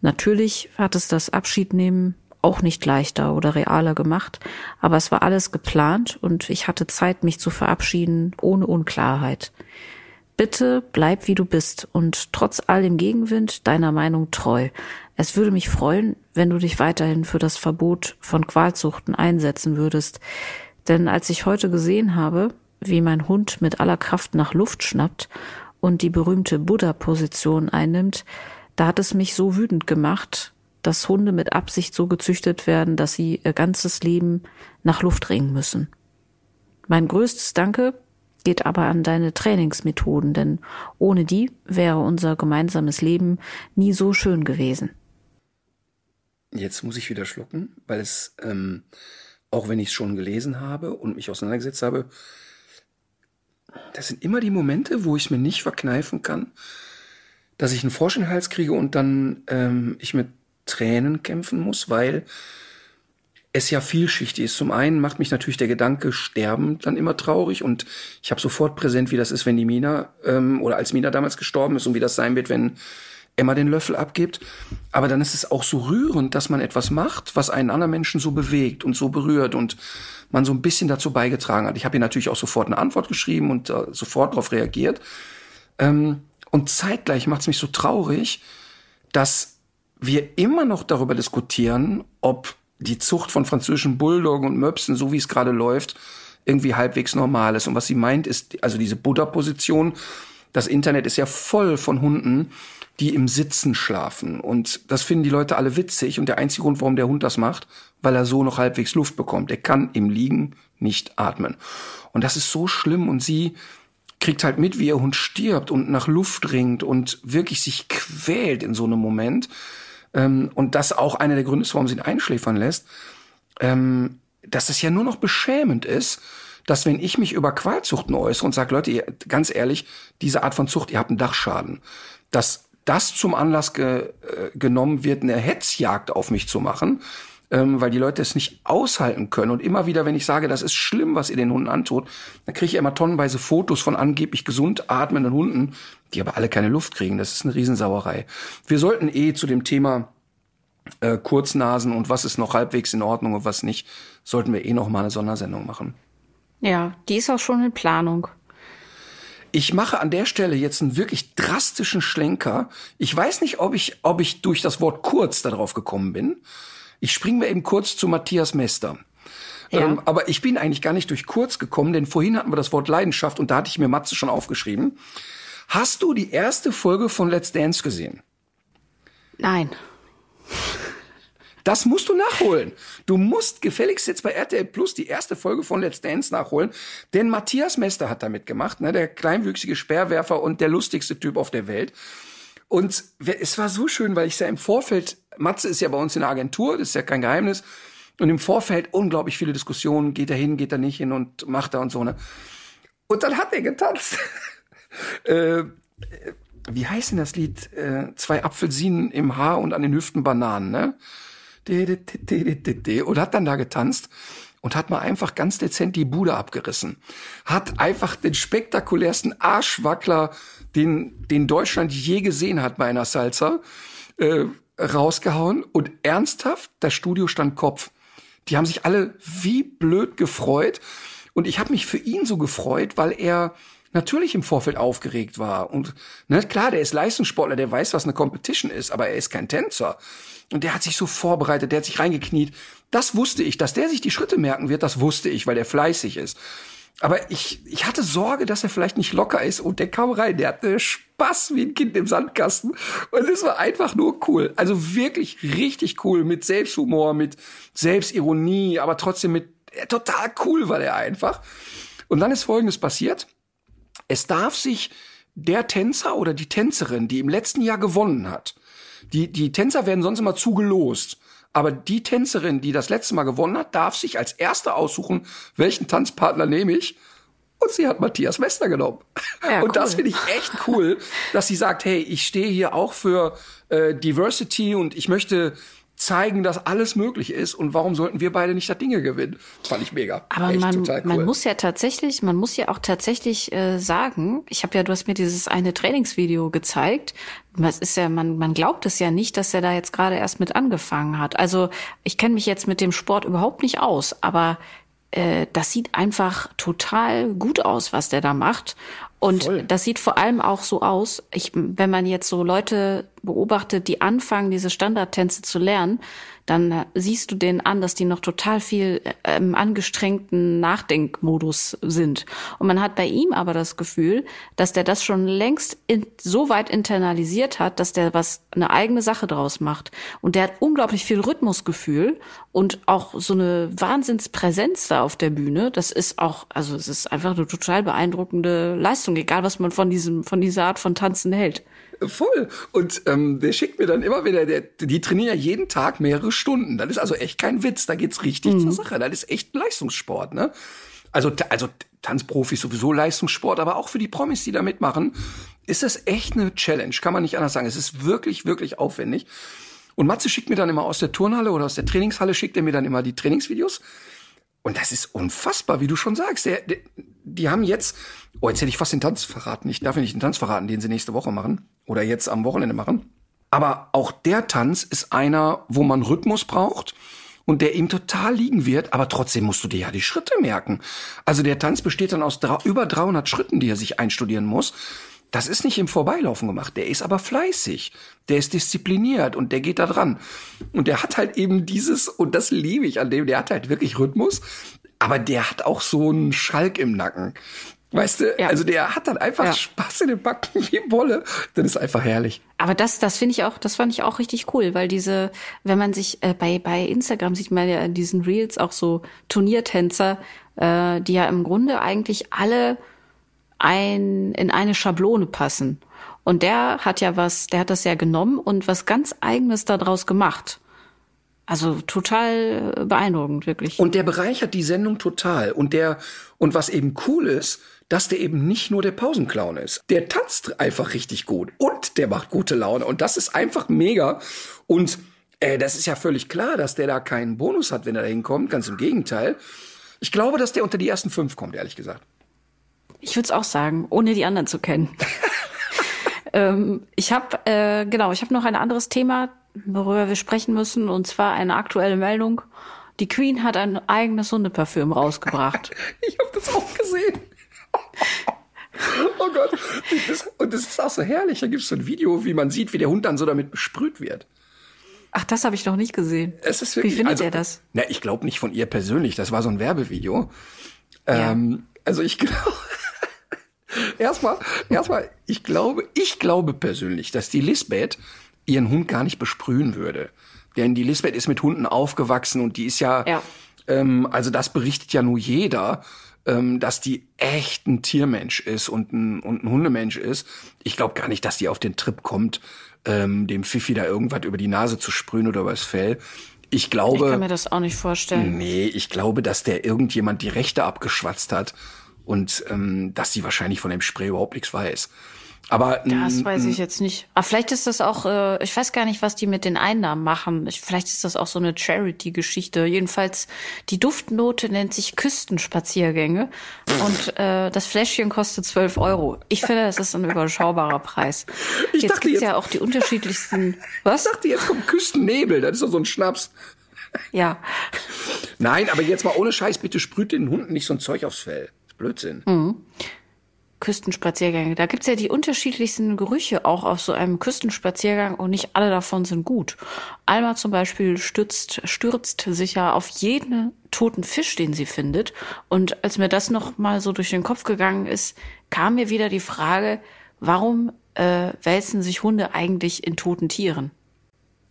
Natürlich hat es das Abschiednehmen auch nicht leichter oder realer gemacht, aber es war alles geplant und ich hatte Zeit, mich zu verabschieden, ohne Unklarheit. Bitte bleib wie du bist und trotz all dem Gegenwind deiner Meinung treu. Es würde mich freuen, wenn du dich weiterhin für das Verbot von Qualzuchten einsetzen würdest. Denn als ich heute gesehen habe, wie mein Hund mit aller Kraft nach Luft schnappt und die berühmte Buddha-Position einnimmt, da hat es mich so wütend gemacht, dass Hunde mit Absicht so gezüchtet werden, dass sie ihr ganzes Leben nach Luft ringen müssen. Mein größtes Danke geht aber an deine Trainingsmethoden, denn ohne die wäre unser gemeinsames Leben nie so schön gewesen. Jetzt muss ich wieder schlucken, weil es, ähm, auch wenn ich es schon gelesen habe und mich auseinandergesetzt habe, das sind immer die Momente, wo ich mir nicht verkneifen kann, dass ich einen Frosch in den Hals kriege und dann ähm, ich mit Tränen kämpfen muss, weil es ja vielschichtig ist. Zum einen macht mich natürlich der Gedanke Sterben dann immer traurig und ich habe sofort präsent, wie das ist, wenn die Mina ähm, oder als Mina damals gestorben ist und wie das sein wird, wenn Emma den Löffel abgibt. Aber dann ist es auch so rührend, dass man etwas macht, was einen anderen Menschen so bewegt und so berührt und man so ein bisschen dazu beigetragen hat. Ich habe ihr natürlich auch sofort eine Antwort geschrieben und äh, sofort darauf reagiert. Ähm, und zeitgleich macht es mich so traurig, dass wir immer noch darüber diskutieren, ob die Zucht von französischen Bulldoggen und Möpsen, so wie es gerade läuft, irgendwie halbwegs normal ist. Und was sie meint, ist, also diese Buddha-Position, das Internet ist ja voll von Hunden, die im Sitzen schlafen. Und das finden die Leute alle witzig. Und der einzige Grund, warum der Hund das macht, weil er so noch halbwegs Luft bekommt. Er kann im Liegen nicht atmen. Und das ist so schlimm. Und sie kriegt halt mit, wie ihr Hund stirbt und nach Luft ringt und wirklich sich quält in so einem Moment ähm, und das auch einer der Gründe ist, warum sie ihn einschläfern lässt, ähm, dass es ja nur noch beschämend ist, dass wenn ich mich über Qualzuchten äußere und sage, Leute, ganz ehrlich, diese Art von Zucht, ihr habt einen Dachschaden, dass das zum Anlass ge, äh, genommen wird, eine Hetzjagd auf mich zu machen, ähm, weil die Leute es nicht aushalten können. Und immer wieder, wenn ich sage, das ist schlimm, was ihr den Hunden antut, dann kriege ich immer tonnenweise Fotos von angeblich gesund atmenden Hunden, die aber alle keine Luft kriegen. Das ist eine Riesensauerei. Wir sollten eh zu dem Thema äh, Kurznasen und was ist noch halbwegs in Ordnung und was nicht, sollten wir eh noch mal eine Sondersendung machen. Ja, die ist auch schon in Planung. Ich mache an der Stelle jetzt einen wirklich drastischen Schlenker. Ich weiß nicht, ob ich, ob ich durch das Wort kurz darauf gekommen bin. Ich springe mir eben kurz zu Matthias Mester. Ja. Ähm, aber ich bin eigentlich gar nicht durch kurz gekommen, denn vorhin hatten wir das Wort Leidenschaft und da hatte ich mir Matze schon aufgeschrieben. Hast du die erste Folge von Let's Dance gesehen? Nein. Das musst du nachholen. Du musst gefälligst jetzt bei RTL Plus die erste Folge von Let's Dance nachholen, denn Matthias Mester hat damit gemacht, ne, der kleinwüchsige Speerwerfer und der lustigste Typ auf der Welt. Und es war so schön, weil ich ja im Vorfeld, Matze ist ja bei uns in der Agentur, das ist ja kein Geheimnis, und im Vorfeld unglaublich viele Diskussionen, geht er hin, geht er nicht hin und macht er und so, ne. Und dann hat er getanzt. äh, wie heißt denn das Lied? Äh, zwei Apfelsinen im Haar und an den Hüften Bananen, ne? Und hat dann da getanzt und hat mal einfach ganz dezent die Bude abgerissen. Hat einfach den spektakulärsten Arschwackler, den, den Deutschland je gesehen hat bei einer Salsa, äh, rausgehauen und ernsthaft, das Studio stand Kopf. Die haben sich alle wie blöd gefreut und ich habe mich für ihn so gefreut, weil er natürlich im Vorfeld aufgeregt war und ne, klar, der ist Leistungssportler, der weiß, was eine Competition ist, aber er ist kein Tänzer. Und der hat sich so vorbereitet, der hat sich reingekniet. Das wusste ich, dass der sich die Schritte merken wird, das wusste ich, weil der fleißig ist. Aber ich, ich hatte Sorge, dass er vielleicht nicht locker ist. Und der kam rein, der hatte Spaß wie ein Kind im Sandkasten. Und es war einfach nur cool. Also wirklich richtig cool mit Selbsthumor, mit Selbstironie, aber trotzdem mit, total cool war der einfach. Und dann ist Folgendes passiert. Es darf sich der Tänzer oder die Tänzerin, die im letzten Jahr gewonnen hat, die, die Tänzer werden sonst immer zugelost. Aber die Tänzerin, die das letzte Mal gewonnen hat, darf sich als erste aussuchen, welchen Tanzpartner nehme ich. Und sie hat Matthias Mester genommen. Ja, und cool. das finde ich echt cool, dass sie sagt, hey, ich stehe hier auch für äh, Diversity und ich möchte zeigen, dass alles möglich ist und warum sollten wir beide nicht das Dinge gewinnen? Fand ich mega. Aber Echt man, cool. man muss ja tatsächlich, man muss ja auch tatsächlich äh, sagen, ich habe ja, du hast mir dieses eine Trainingsvideo gezeigt. Es ist ja, man, man glaubt es ja nicht, dass er da jetzt gerade erst mit angefangen hat. Also ich kenne mich jetzt mit dem Sport überhaupt nicht aus, aber äh, das sieht einfach total gut aus, was der da macht. Und Voll. das sieht vor allem auch so aus, ich, wenn man jetzt so Leute beobachtet, die anfangen, diese Standardtänze zu lernen, dann äh, siehst du denen an, dass die noch total viel im angestrengten Nachdenkmodus sind. Und man hat bei ihm aber das Gefühl, dass der das schon längst in, so weit internalisiert hat, dass der was eine eigene Sache draus macht. Und der hat unglaublich viel Rhythmusgefühl und auch so eine Wahnsinnspräsenz da auf der Bühne. Das ist auch, also es ist einfach eine total beeindruckende Leistung, egal was man von diesem, von dieser Art von Tanzen hält. Voll. Und ähm, der schickt mir dann immer wieder, der, die trainieren ja jeden Tag mehrere Stunden. Das ist also echt kein Witz. Da geht's richtig mhm. zur Sache. Das ist echt Leistungssport, ne? Also, also Tanzprofis sowieso Leistungssport, aber auch für die Promis, die da mitmachen, ist das echt eine Challenge. Kann man nicht anders sagen. Es ist wirklich, wirklich aufwendig. Und Matze schickt mir dann immer aus der Turnhalle oder aus der Trainingshalle, schickt er mir dann immer die Trainingsvideos. Und das ist unfassbar, wie du schon sagst. Der, der, die haben jetzt, oh, jetzt hätte ich fast den Tanz verraten. Ich darf ja nicht den Tanz verraten, den sie nächste Woche machen oder jetzt am Wochenende machen. Aber auch der Tanz ist einer, wo man Rhythmus braucht und der ihm total liegen wird, aber trotzdem musst du dir ja die Schritte merken. Also der Tanz besteht dann aus über 300 Schritten, die er sich einstudieren muss. Das ist nicht im Vorbeilaufen gemacht. Der ist aber fleißig. Der ist diszipliniert und der geht da dran. Und der hat halt eben dieses, und das liebe ich an dem, der hat halt wirklich Rhythmus, aber der hat auch so einen Schalk im Nacken. Weißt du, ja. also der hat dann einfach ja. Spaß in den Backen wie Wolle. Das ist einfach herrlich. Aber das, das finde ich auch, das fand ich auch richtig cool, weil diese, wenn man sich äh, bei bei Instagram sieht man ja in diesen Reels auch so Turniertänzer, äh, die ja im Grunde eigentlich alle ein, in eine Schablone passen. Und der hat ja was, der hat das ja genommen und was ganz eigenes daraus gemacht. Also total beeindruckend, wirklich. Und der bereichert die Sendung total. Und der, und was eben cool ist, dass der eben nicht nur der Pausenclown ist. Der tanzt einfach richtig gut und der macht gute Laune. Und das ist einfach mega. Und äh, das ist ja völlig klar, dass der da keinen Bonus hat, wenn er da hinkommt. Ganz im Gegenteil. Ich glaube, dass der unter die ersten fünf kommt, ehrlich gesagt. Ich würde es auch sagen, ohne die anderen zu kennen. ähm, ich habe äh, genau, ich habe noch ein anderes Thema, worüber wir sprechen müssen, und zwar eine aktuelle Meldung, Die Queen hat ein eigenes Hundeparfüm rausgebracht. ich habe das auch gesehen. oh Gott. Das, und das ist auch so herrlich. Da gibt es so ein Video, wie man sieht, wie der Hund dann so damit besprüht wird. Ach, das habe ich noch nicht gesehen. Es ist Wie wirklich, findet also, er das? Na, ich glaube nicht von ihr persönlich. Das war so ein Werbevideo. Ja. Ähm, also ich glaube, erstmal, erstmal, ich glaube, ich glaube persönlich, dass die Lisbeth ihren Hund gar nicht besprühen würde. Denn die Lisbeth ist mit Hunden aufgewachsen und die ist ja, Ja. ähm, also das berichtet ja nur jeder, ähm, dass die echt ein Tiermensch ist und ein, und ein Hundemensch ist. Ich glaube gar nicht, dass die auf den Trip kommt, ähm, dem Pfiffi da irgendwas über die Nase zu sprühen oder übers Fell. Ich Ich glaube. kann mir das auch nicht vorstellen. Nee, ich glaube, dass der irgendjemand die Rechte abgeschwatzt hat und ähm, dass sie wahrscheinlich von dem Spray überhaupt nichts weiß. Aber Das mm, weiß ich jetzt nicht. Aber vielleicht ist das auch, äh, ich weiß gar nicht, was die mit den Einnahmen machen. Ich, vielleicht ist das auch so eine Charity-Geschichte. Jedenfalls, die Duftnote nennt sich Küstenspaziergänge und äh, das Fläschchen kostet 12 Euro. Ich finde, das ist ein überschaubarer Preis. Ich jetzt gibt's jetzt- ja auch die unterschiedlichsten. Was? ich dachte, jetzt kommt Küstennebel, das ist doch so ein Schnaps. Ja. Nein, aber jetzt mal ohne Scheiß, bitte sprüht den Hunden nicht so ein Zeug aufs Fell. Blödsinn. Hm. Küstenspaziergänge. Da gibt's ja die unterschiedlichsten Gerüche auch auf so einem Küstenspaziergang und nicht alle davon sind gut. Alma zum Beispiel stürzt, stürzt sich ja auf jeden toten Fisch, den sie findet. Und als mir das noch mal so durch den Kopf gegangen ist, kam mir wieder die Frage, warum äh, wälzen sich Hunde eigentlich in toten Tieren?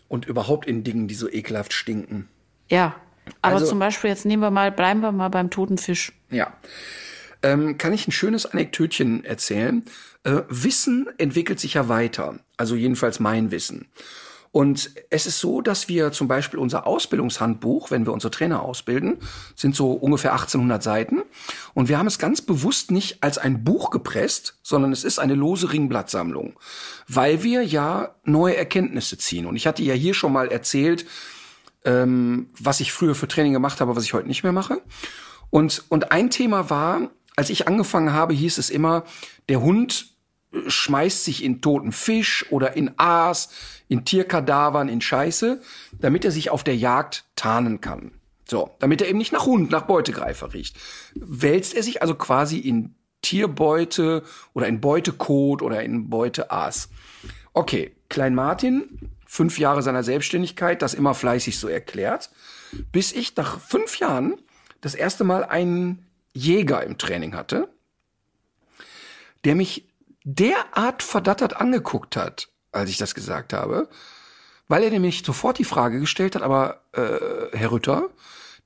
Und überhaupt in Dingen, die so ekelhaft stinken. Ja. Aber Also- zum Beispiel, jetzt nehmen wir mal, bleiben wir mal beim toten Fisch. Ja. Ähm, kann ich ein schönes Anekdötchen erzählen? Äh, Wissen entwickelt sich ja weiter. Also jedenfalls mein Wissen. Und es ist so, dass wir zum Beispiel unser Ausbildungshandbuch, wenn wir unsere Trainer ausbilden, sind so ungefähr 1800 Seiten. Und wir haben es ganz bewusst nicht als ein Buch gepresst, sondern es ist eine lose Ringblattsammlung. Weil wir ja neue Erkenntnisse ziehen. Und ich hatte ja hier schon mal erzählt, ähm, was ich früher für Training gemacht habe, was ich heute nicht mehr mache. Und, und ein Thema war, als ich angefangen habe, hieß es immer, der Hund äh, schmeißt sich in toten Fisch oder in Aas, in Tierkadavern, in Scheiße, damit er sich auf der Jagd tarnen kann. So, damit er eben nicht nach Hund, nach Beutegreifer riecht. Wälzt er sich also quasi in Tierbeute oder in Beutekot oder in Beuteaas. Okay, Klein Martin, fünf Jahre seiner Selbstständigkeit, das immer fleißig so erklärt, bis ich nach fünf Jahren das erste Mal einen Jäger im Training hatte, der mich derart verdattert angeguckt hat, als ich das gesagt habe, weil er nämlich sofort die Frage gestellt hat, aber äh, Herr Rütter,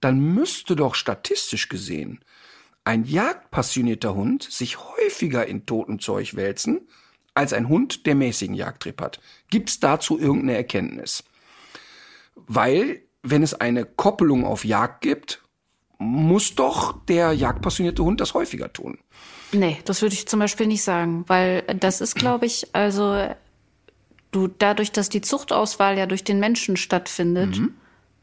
dann müsste doch statistisch gesehen ein jagdpassionierter Hund sich häufiger in totem Zeug wälzen als ein Hund, der mäßigen Jagdtrip hat. Gibt es dazu irgendeine Erkenntnis? Weil, wenn es eine Koppelung auf Jagd gibt, muss doch der jagdpassionierte Hund das häufiger tun. Nee, das würde ich zum Beispiel nicht sagen, weil das ist, glaube ich, also du dadurch, dass die Zuchtauswahl ja durch den Menschen stattfindet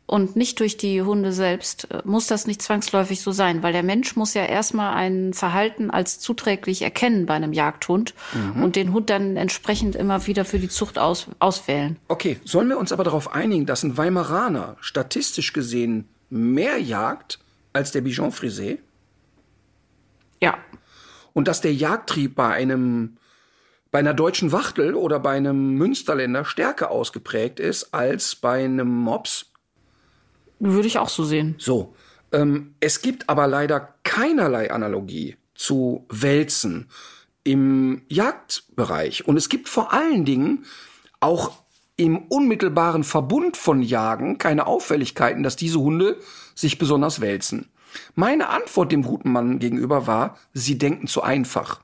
und nicht durch die Hunde selbst, muss das nicht zwangsläufig so sein, weil der Mensch muss ja erstmal ein Verhalten als zuträglich erkennen bei einem Jagdhund und den Hund dann entsprechend immer wieder für die Zucht aus, auswählen. Okay, sollen wir uns aber darauf einigen, dass ein Weimaraner statistisch gesehen mehr jagt als der Bichon Frisé Ja, und dass der Jagdtrieb bei einem bei einer deutschen Wachtel oder bei einem Münsterländer stärker ausgeprägt ist als bei einem Mops? würde ich auch so sehen. So, ähm, es gibt aber leider keinerlei Analogie zu Wälzen im Jagdbereich. Und es gibt vor allen Dingen auch im unmittelbaren Verbund von Jagen keine Auffälligkeiten, dass diese Hunde sich besonders wälzen. Meine Antwort dem guten Mann gegenüber war, sie denken zu einfach.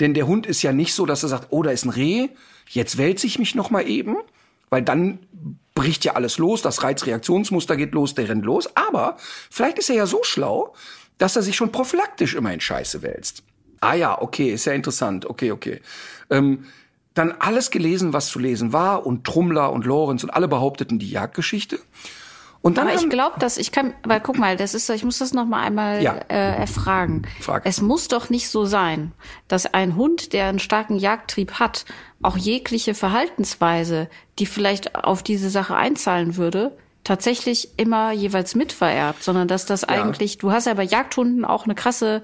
Denn der Hund ist ja nicht so, dass er sagt, oh, da ist ein Reh, jetzt wälze ich mich noch mal eben, weil dann bricht ja alles los, das Reizreaktionsmuster geht los, der rennt los. Aber vielleicht ist er ja so schlau, dass er sich schon prophylaktisch immer in Scheiße wälzt. Ah ja, okay, ist ja interessant. Okay, okay. Ähm, dann alles gelesen, was zu lesen war und Trummler und Lorenz und alle behaupteten die Jagdgeschichte. Und dann Aber ich glaube, dass ich kann, aber guck mal, das ist, ich muss das noch mal einmal Ja. äh, erfragen. Frag. Es muss doch nicht so sein, dass ein Hund, der einen starken Jagdtrieb hat, auch jegliche Verhaltensweise, die vielleicht auf diese Sache einzahlen würde, tatsächlich immer jeweils mitvererbt, sondern dass das eigentlich, du hast ja bei Jagdhunden auch eine krasse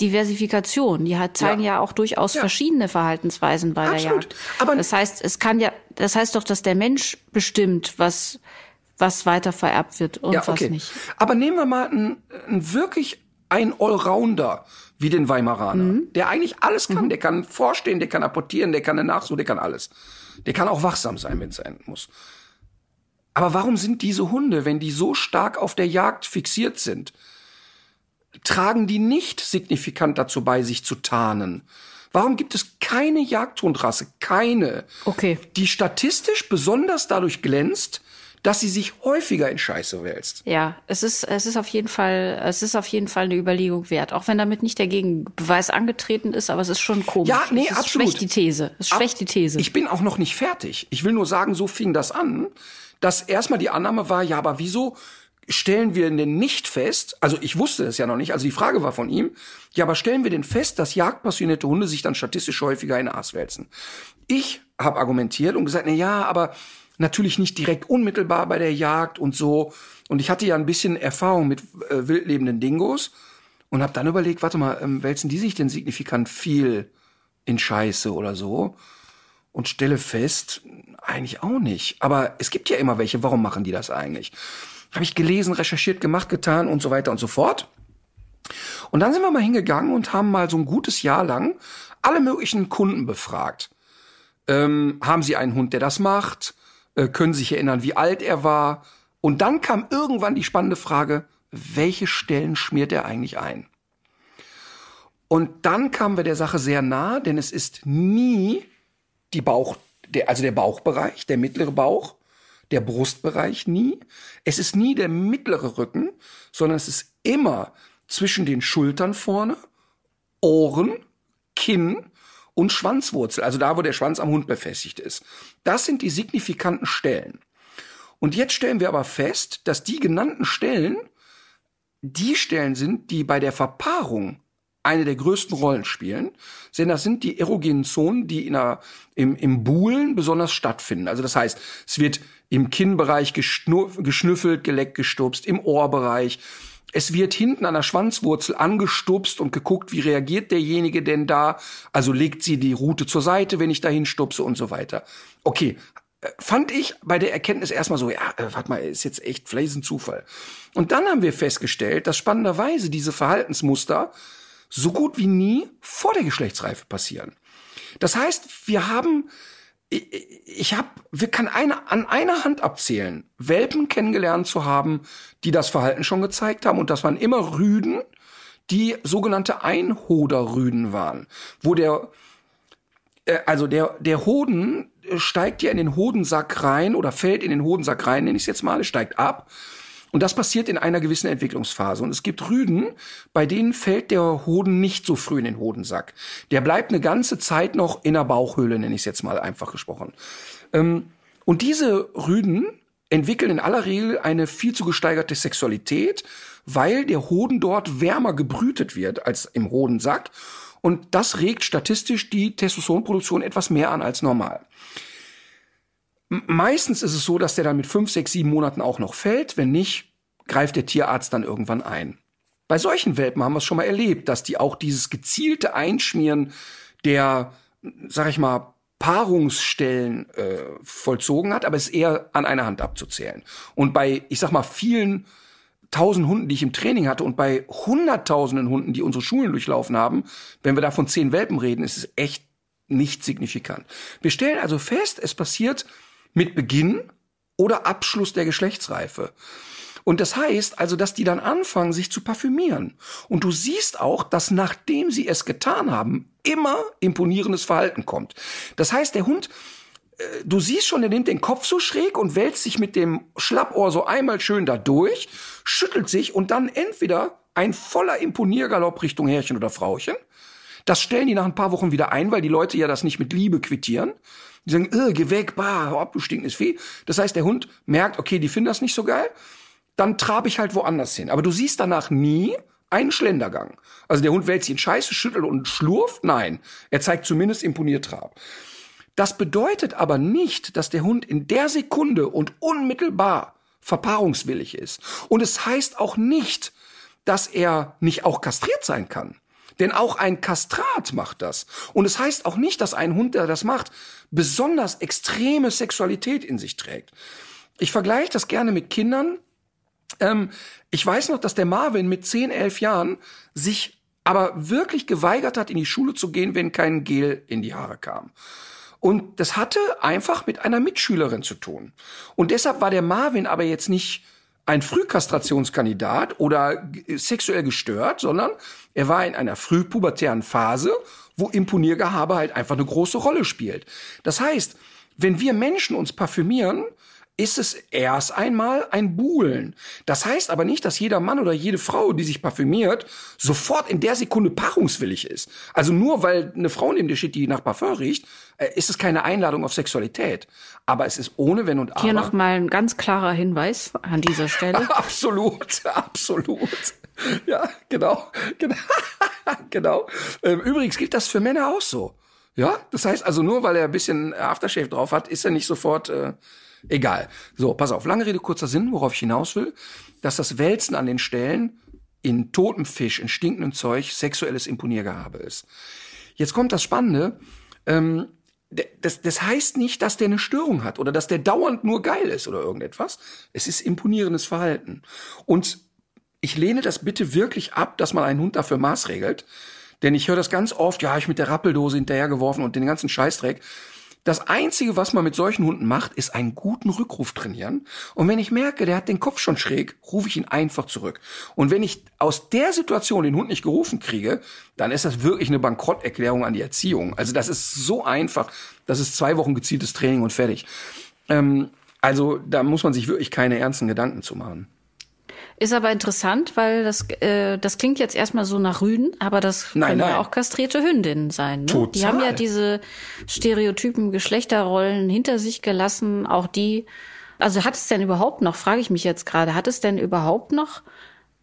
Diversifikation. Die hat, zeigen ja. Ja. auch durchaus Ja. verschiedene Verhaltensweisen bei Absolut. der Jagd. Aber- das heißt, es kann ja, das heißt doch, dass der Mensch bestimmt, was, was weiter vererbt wird und ja, okay. was nicht. Aber nehmen wir mal einen, einen wirklich ein Allrounder wie den Weimaraner, Mhm. der eigentlich alles kann. Der kann vorstehen, der kann apportieren, der kann eine Nachsuche, der kann alles. Der kann auch wachsam sein, wenn es sein muss. Aber warum sind diese Hunde, wenn die so stark auf der Jagd fixiert sind, tragen die nicht signifikant dazu bei, sich zu tarnen? Warum gibt es keine Jagdhundrasse, keine, Okay. die statistisch besonders dadurch glänzt, dass sie sich häufiger in Scheiße wälzt? Ja, es ist, es ist auf jeden Fall, es ist auf jeden Fall eine Überlegung wert. Auch wenn damit nicht der Gegenbeweis angetreten ist, aber es ist schon komisch. Ja, nee, es absolut. schwächt die These. Es schwächt die These. Ich bin auch noch nicht fertig. Ich will nur sagen, so fing das an, dass erstmal die Annahme war, ja, aber wieso stellen wir denn nicht fest, also ich wusste es ja noch nicht, also die Frage war von ihm, ja, aber stellen wir denn fest, dass jagdpassionierte Hunde sich dann statistisch häufiger in Aas wälzen? Ich habe argumentiert und gesagt, na ja, aber natürlich nicht direkt unmittelbar bei der Jagd und so. Und ich hatte ja ein bisschen Erfahrung mit äh, wildlebenden Dingos und habe dann überlegt, warte mal, ähm, wälzen die sich denn signifikant viel in Scheiße oder so? und stelle fest, eigentlich auch nicht. Aber es gibt ja immer welche, warum machen die das eigentlich? Habe ich gelesen, recherchiert, gemacht, getan und so weiter und so fort. Und dann sind wir mal hingegangen und haben mal so ein gutes Jahr lang alle möglichen Kunden befragt. Ähm, haben sie einen Hund, der das macht? Äh, können sich erinnern, wie alt er war? Und dann kam irgendwann die spannende Frage, welche Stellen schmiert er eigentlich ein? Und dann kamen wir der Sache sehr nah, denn es ist nie die Bauch, der, also der Bauchbereich, der mittlere Bauch, der Brustbereich nie. Es ist nie der mittlere Rücken, sondern es ist immer zwischen den Schultern vorne, Ohren, Kinn und Schwanzwurzel, also da, wo der Schwanz am Hund befestigt ist. Das sind die signifikanten Stellen. Und jetzt stellen wir aber fest, dass die genannten Stellen die Stellen sind, die bei der Verpaarung eine der größten Rollen spielen, denn das sind die erogenen Zonen, die in der, im, im Buhlen besonders stattfinden. Also das heißt, es wird im Kinnbereich geschnüffelt, geleckt, gestupst, im Ohrbereich. Es wird hinten an der Schwanzwurzel angestupst und geguckt, wie reagiert derjenige denn da. Also legt sie die Rute zur Seite, wenn ich dahin stupse und so weiter. Okay, äh, fand ich bei der Erkenntnis erstmal so, ja, äh, warte mal, ist jetzt echt, vielleicht ist ein Zufall. Und dann haben wir festgestellt, dass spannenderweise diese Verhaltensmuster so gut wie nie vor der Geschlechtsreife passieren. Das heißt, wir haben, ich, ich habe, wir kann eine, an einer Hand abzählen, Welpen kennengelernt zu haben, die das Verhalten schon gezeigt haben und das waren immer Rüden, die sogenannte Einhoderrüden waren, wo der äh, also der, der Hoden steigt ja in den Hodensack rein oder fällt in den Hodensack rein, nenne ich es jetzt mal, steigt ab. Und das passiert in einer gewissen Entwicklungsphase. Und es gibt Rüden, bei denen fällt der Hoden nicht so früh in den Hodensack. Der bleibt eine ganze Zeit noch in der Bauchhöhle, nenne ich es jetzt mal einfach gesprochen. Ähm, und diese Rüden entwickeln in aller Regel eine viel zu gesteigerte Sexualität, weil der Hoden dort wärmer gebrütet wird als im Hodensack. Und das regt statistisch die Testosteronproduktion etwas mehr an als normal. Meistens ist es so, dass der dann mit fünf, sechs, sieben Monaten auch noch fällt. Wenn nicht, greift der Tierarzt dann irgendwann ein. Bei solchen Welpen haben wir es schon mal erlebt, dass die auch dieses gezielte Einschmieren der, sag ich mal, Paarungsstellen äh, vollzogen hat, aber es ist eher an einer Hand abzuzählen. Und bei, ich sag mal, vielen tausend Hunden, die ich im Training hatte und bei hunderttausenden Hunden, die unsere Schulen durchlaufen haben, wenn wir da von zehn Welpen reden, ist es echt nicht signifikant. Wir stellen also fest, es passiert mit Beginn oder Abschluss der Geschlechtsreife. Und das heißt also, dass die dann anfangen, sich zu parfümieren. Und du siehst auch, dass nachdem sie es getan haben, immer imponierendes Verhalten kommt. Das heißt, der Hund, äh, du siehst schon, der nimmt den Kopf so schräg und wälzt sich mit dem Schlappohr so einmal schön da durch, schüttelt sich und dann entweder ein voller Imponiergalopp Richtung Herrchen oder Frauchen. Das stellen die nach ein paar Wochen wieder ein, weil die Leute ja das nicht mit Liebe quittieren. Die sagen, äh, geh weg, bah, hör ab, du stinkendes Vieh. Das heißt, der Hund merkt, okay, die finden das nicht so geil. Dann trabe ich halt woanders hin. Aber du siehst danach nie einen Schlendergang. Also der Hund wälzt sich in Scheiße, schüttelt und schlurft. Nein, er zeigt zumindest imponiert Trab. Das bedeutet aber nicht, dass der Hund in der Sekunde und unmittelbar verpaarungswillig ist. Und es heißt auch nicht, dass er nicht auch kastriert sein kann. Denn auch ein Kastrat macht das. Und es heißt auch nicht, dass ein Hund, der das macht, besonders extreme Sexualität in sich trägt. Ich vergleiche das gerne mit Kindern. Ähm, ich weiß noch, dass der Marvin mit 10, 11 Jahren sich aber wirklich geweigert hat, in die Schule zu gehen, wenn kein Gel in die Haare kam. Und das hatte einfach mit einer Mitschülerin zu tun. Und deshalb war der Marvin aber jetzt nicht ein Frühkastrationskandidat oder sexuell gestört, sondern er war in einer frühpubertären Phase, wo Imponiergehabe halt einfach eine große Rolle spielt. Das heißt, wenn wir Menschen uns parfümieren, ist es erst einmal ein Buhlen. Das heißt aber nicht, dass jeder Mann oder jede Frau, die sich parfümiert, sofort in der Sekunde paarungswillig ist. Also nur weil eine Frau neben dir steht, die nach Parfum riecht, äh, ist es keine Einladung auf Sexualität. Aber es ist ohne Wenn und Aber. Hier nochmal ein ganz klarer Hinweis an dieser Stelle. absolut, absolut. Ja, genau, genau, genau. Ähm, übrigens gilt das für Männer auch so. Ja, das heißt also nur, weil er ein bisschen Aftershave drauf hat, ist er nicht sofort äh, Egal. So, pass auf. Lange Rede, kurzer Sinn, worauf ich hinaus will, dass das Wälzen an den Stellen in totem Fisch, in stinkendem Zeug sexuelles Imponiergehabe ist. Jetzt kommt das Spannende. Ähm, das, das heißt nicht, dass der eine Störung hat oder dass der dauernd nur geil ist oder irgendetwas. Es ist imponierendes Verhalten. Und ich lehne das bitte wirklich ab, dass man einen Hund dafür maßregelt. Denn ich höre das ganz oft, ja, ich mit der Rappeldose hinterhergeworfen und den ganzen Scheißdreck. Das Einzige, was man mit solchen Hunden macht, ist einen guten Rückruf trainieren. Und wenn ich merke, der hat den Kopf schon schräg, rufe ich ihn einfach zurück. Und wenn ich aus der Situation den Hund nicht gerufen kriege, dann ist das wirklich eine Bankrotterklärung an die Erziehung. Also das ist so einfach. Das ist zwei Wochen gezieltes Training und fertig. Ähm, also da muss man sich wirklich keine ernsten Gedanken zu machen. Ist aber interessant, weil das, äh, das klingt jetzt erstmal so nach Rüden, aber das nein, können nein. ja auch kastrierte Hündinnen sein. Ne? Total. Die haben ja diese stereotypen Geschlechterrollen hinter sich gelassen. Auch die, also hat es denn überhaupt noch, frage ich mich jetzt gerade, hat es denn überhaupt noch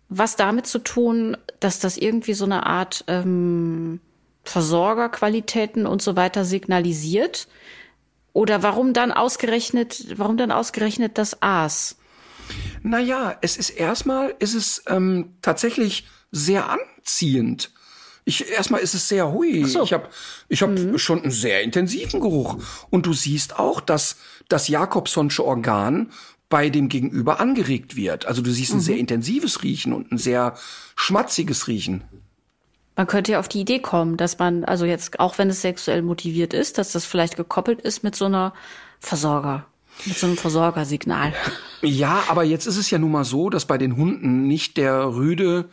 was damit zu tun, dass das irgendwie so eine Art ähm, Versorgerqualitäten und so weiter signalisiert? Oder warum dann ausgerechnet, warum dann ausgerechnet das Aas? Naja, es ist erstmal, ist es ähm, tatsächlich sehr anziehend. Ich, erstmal ist es sehr hui. so. Ich habe ich hab schon einen sehr intensiven Geruch. Und du siehst auch, dass das Jakobsonsche Organ bei dem Gegenüber angeregt wird. Also du siehst ein sehr intensives Riechen und ein sehr schmatziges Riechen. Man könnte ja auf die Idee kommen, dass man, also jetzt, auch wenn es sexuell motiviert ist, dass das vielleicht gekoppelt ist mit so einer Versorger, mit so einem Versorgersignal. Ja, aber jetzt ist es ja nun mal so, dass bei den Hunden nicht der Rüde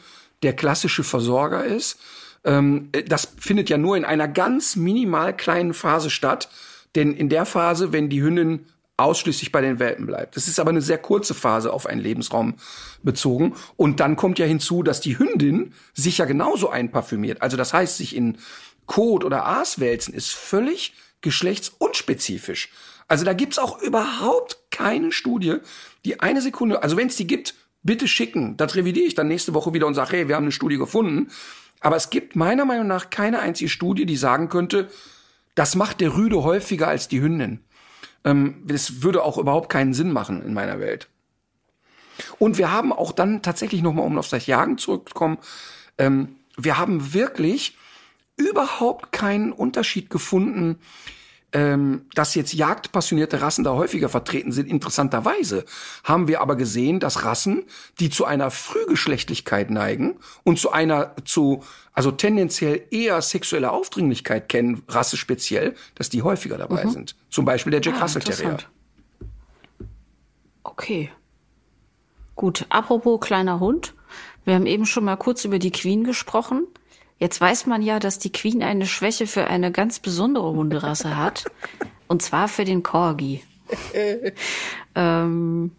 der klassische Versorger ist. Ähm, das findet ja nur in einer ganz minimal kleinen Phase statt. Denn in der Phase, wenn die Hündin ausschließlich bei den Welpen bleibt. Das ist aber eine sehr kurze Phase auf einen Lebensraum bezogen. Und dann kommt ja hinzu, dass die Hündin sich ja genauso einparfümiert. Also das heißt, sich in Kot oder Aas wälzen ist völlig geschlechtsunspezifisch. Also da gibt's auch überhaupt keine Studie, die eine Sekunde, also wenn es die gibt, bitte schicken. Das revidiere ich dann nächste Woche wieder und sage, hey, wir haben eine Studie gefunden. Aber es gibt meiner Meinung nach keine einzige Studie, die sagen könnte, das macht der Rüde häufiger als die Hündin. Ähm, das würde auch überhaupt keinen Sinn machen in meiner Welt. Und wir haben auch dann tatsächlich nochmal, um auf das Jagen zurückzukommen, ähm, wir haben wirklich überhaupt keinen Unterschied gefunden, ähm, dass jetzt jagdpassionierte Rassen da häufiger vertreten sind. Interessanterweise haben wir aber gesehen, dass Rassen, die zu einer Frühgeschlechtlichkeit neigen und zu einer zu also tendenziell eher sexuelle Aufdringlichkeit kennen, Rasse speziell, dass die häufiger dabei sind. Zum Beispiel der Jack Ah, Russell Terrier. Okay. Gut, apropos kleiner Hund. Wir haben eben schon mal kurz über die Queen gesprochen. Jetzt weiß man ja, dass die Queen eine Schwäche für eine ganz besondere Hunderasse hat. Und zwar für den Corgi. ähm,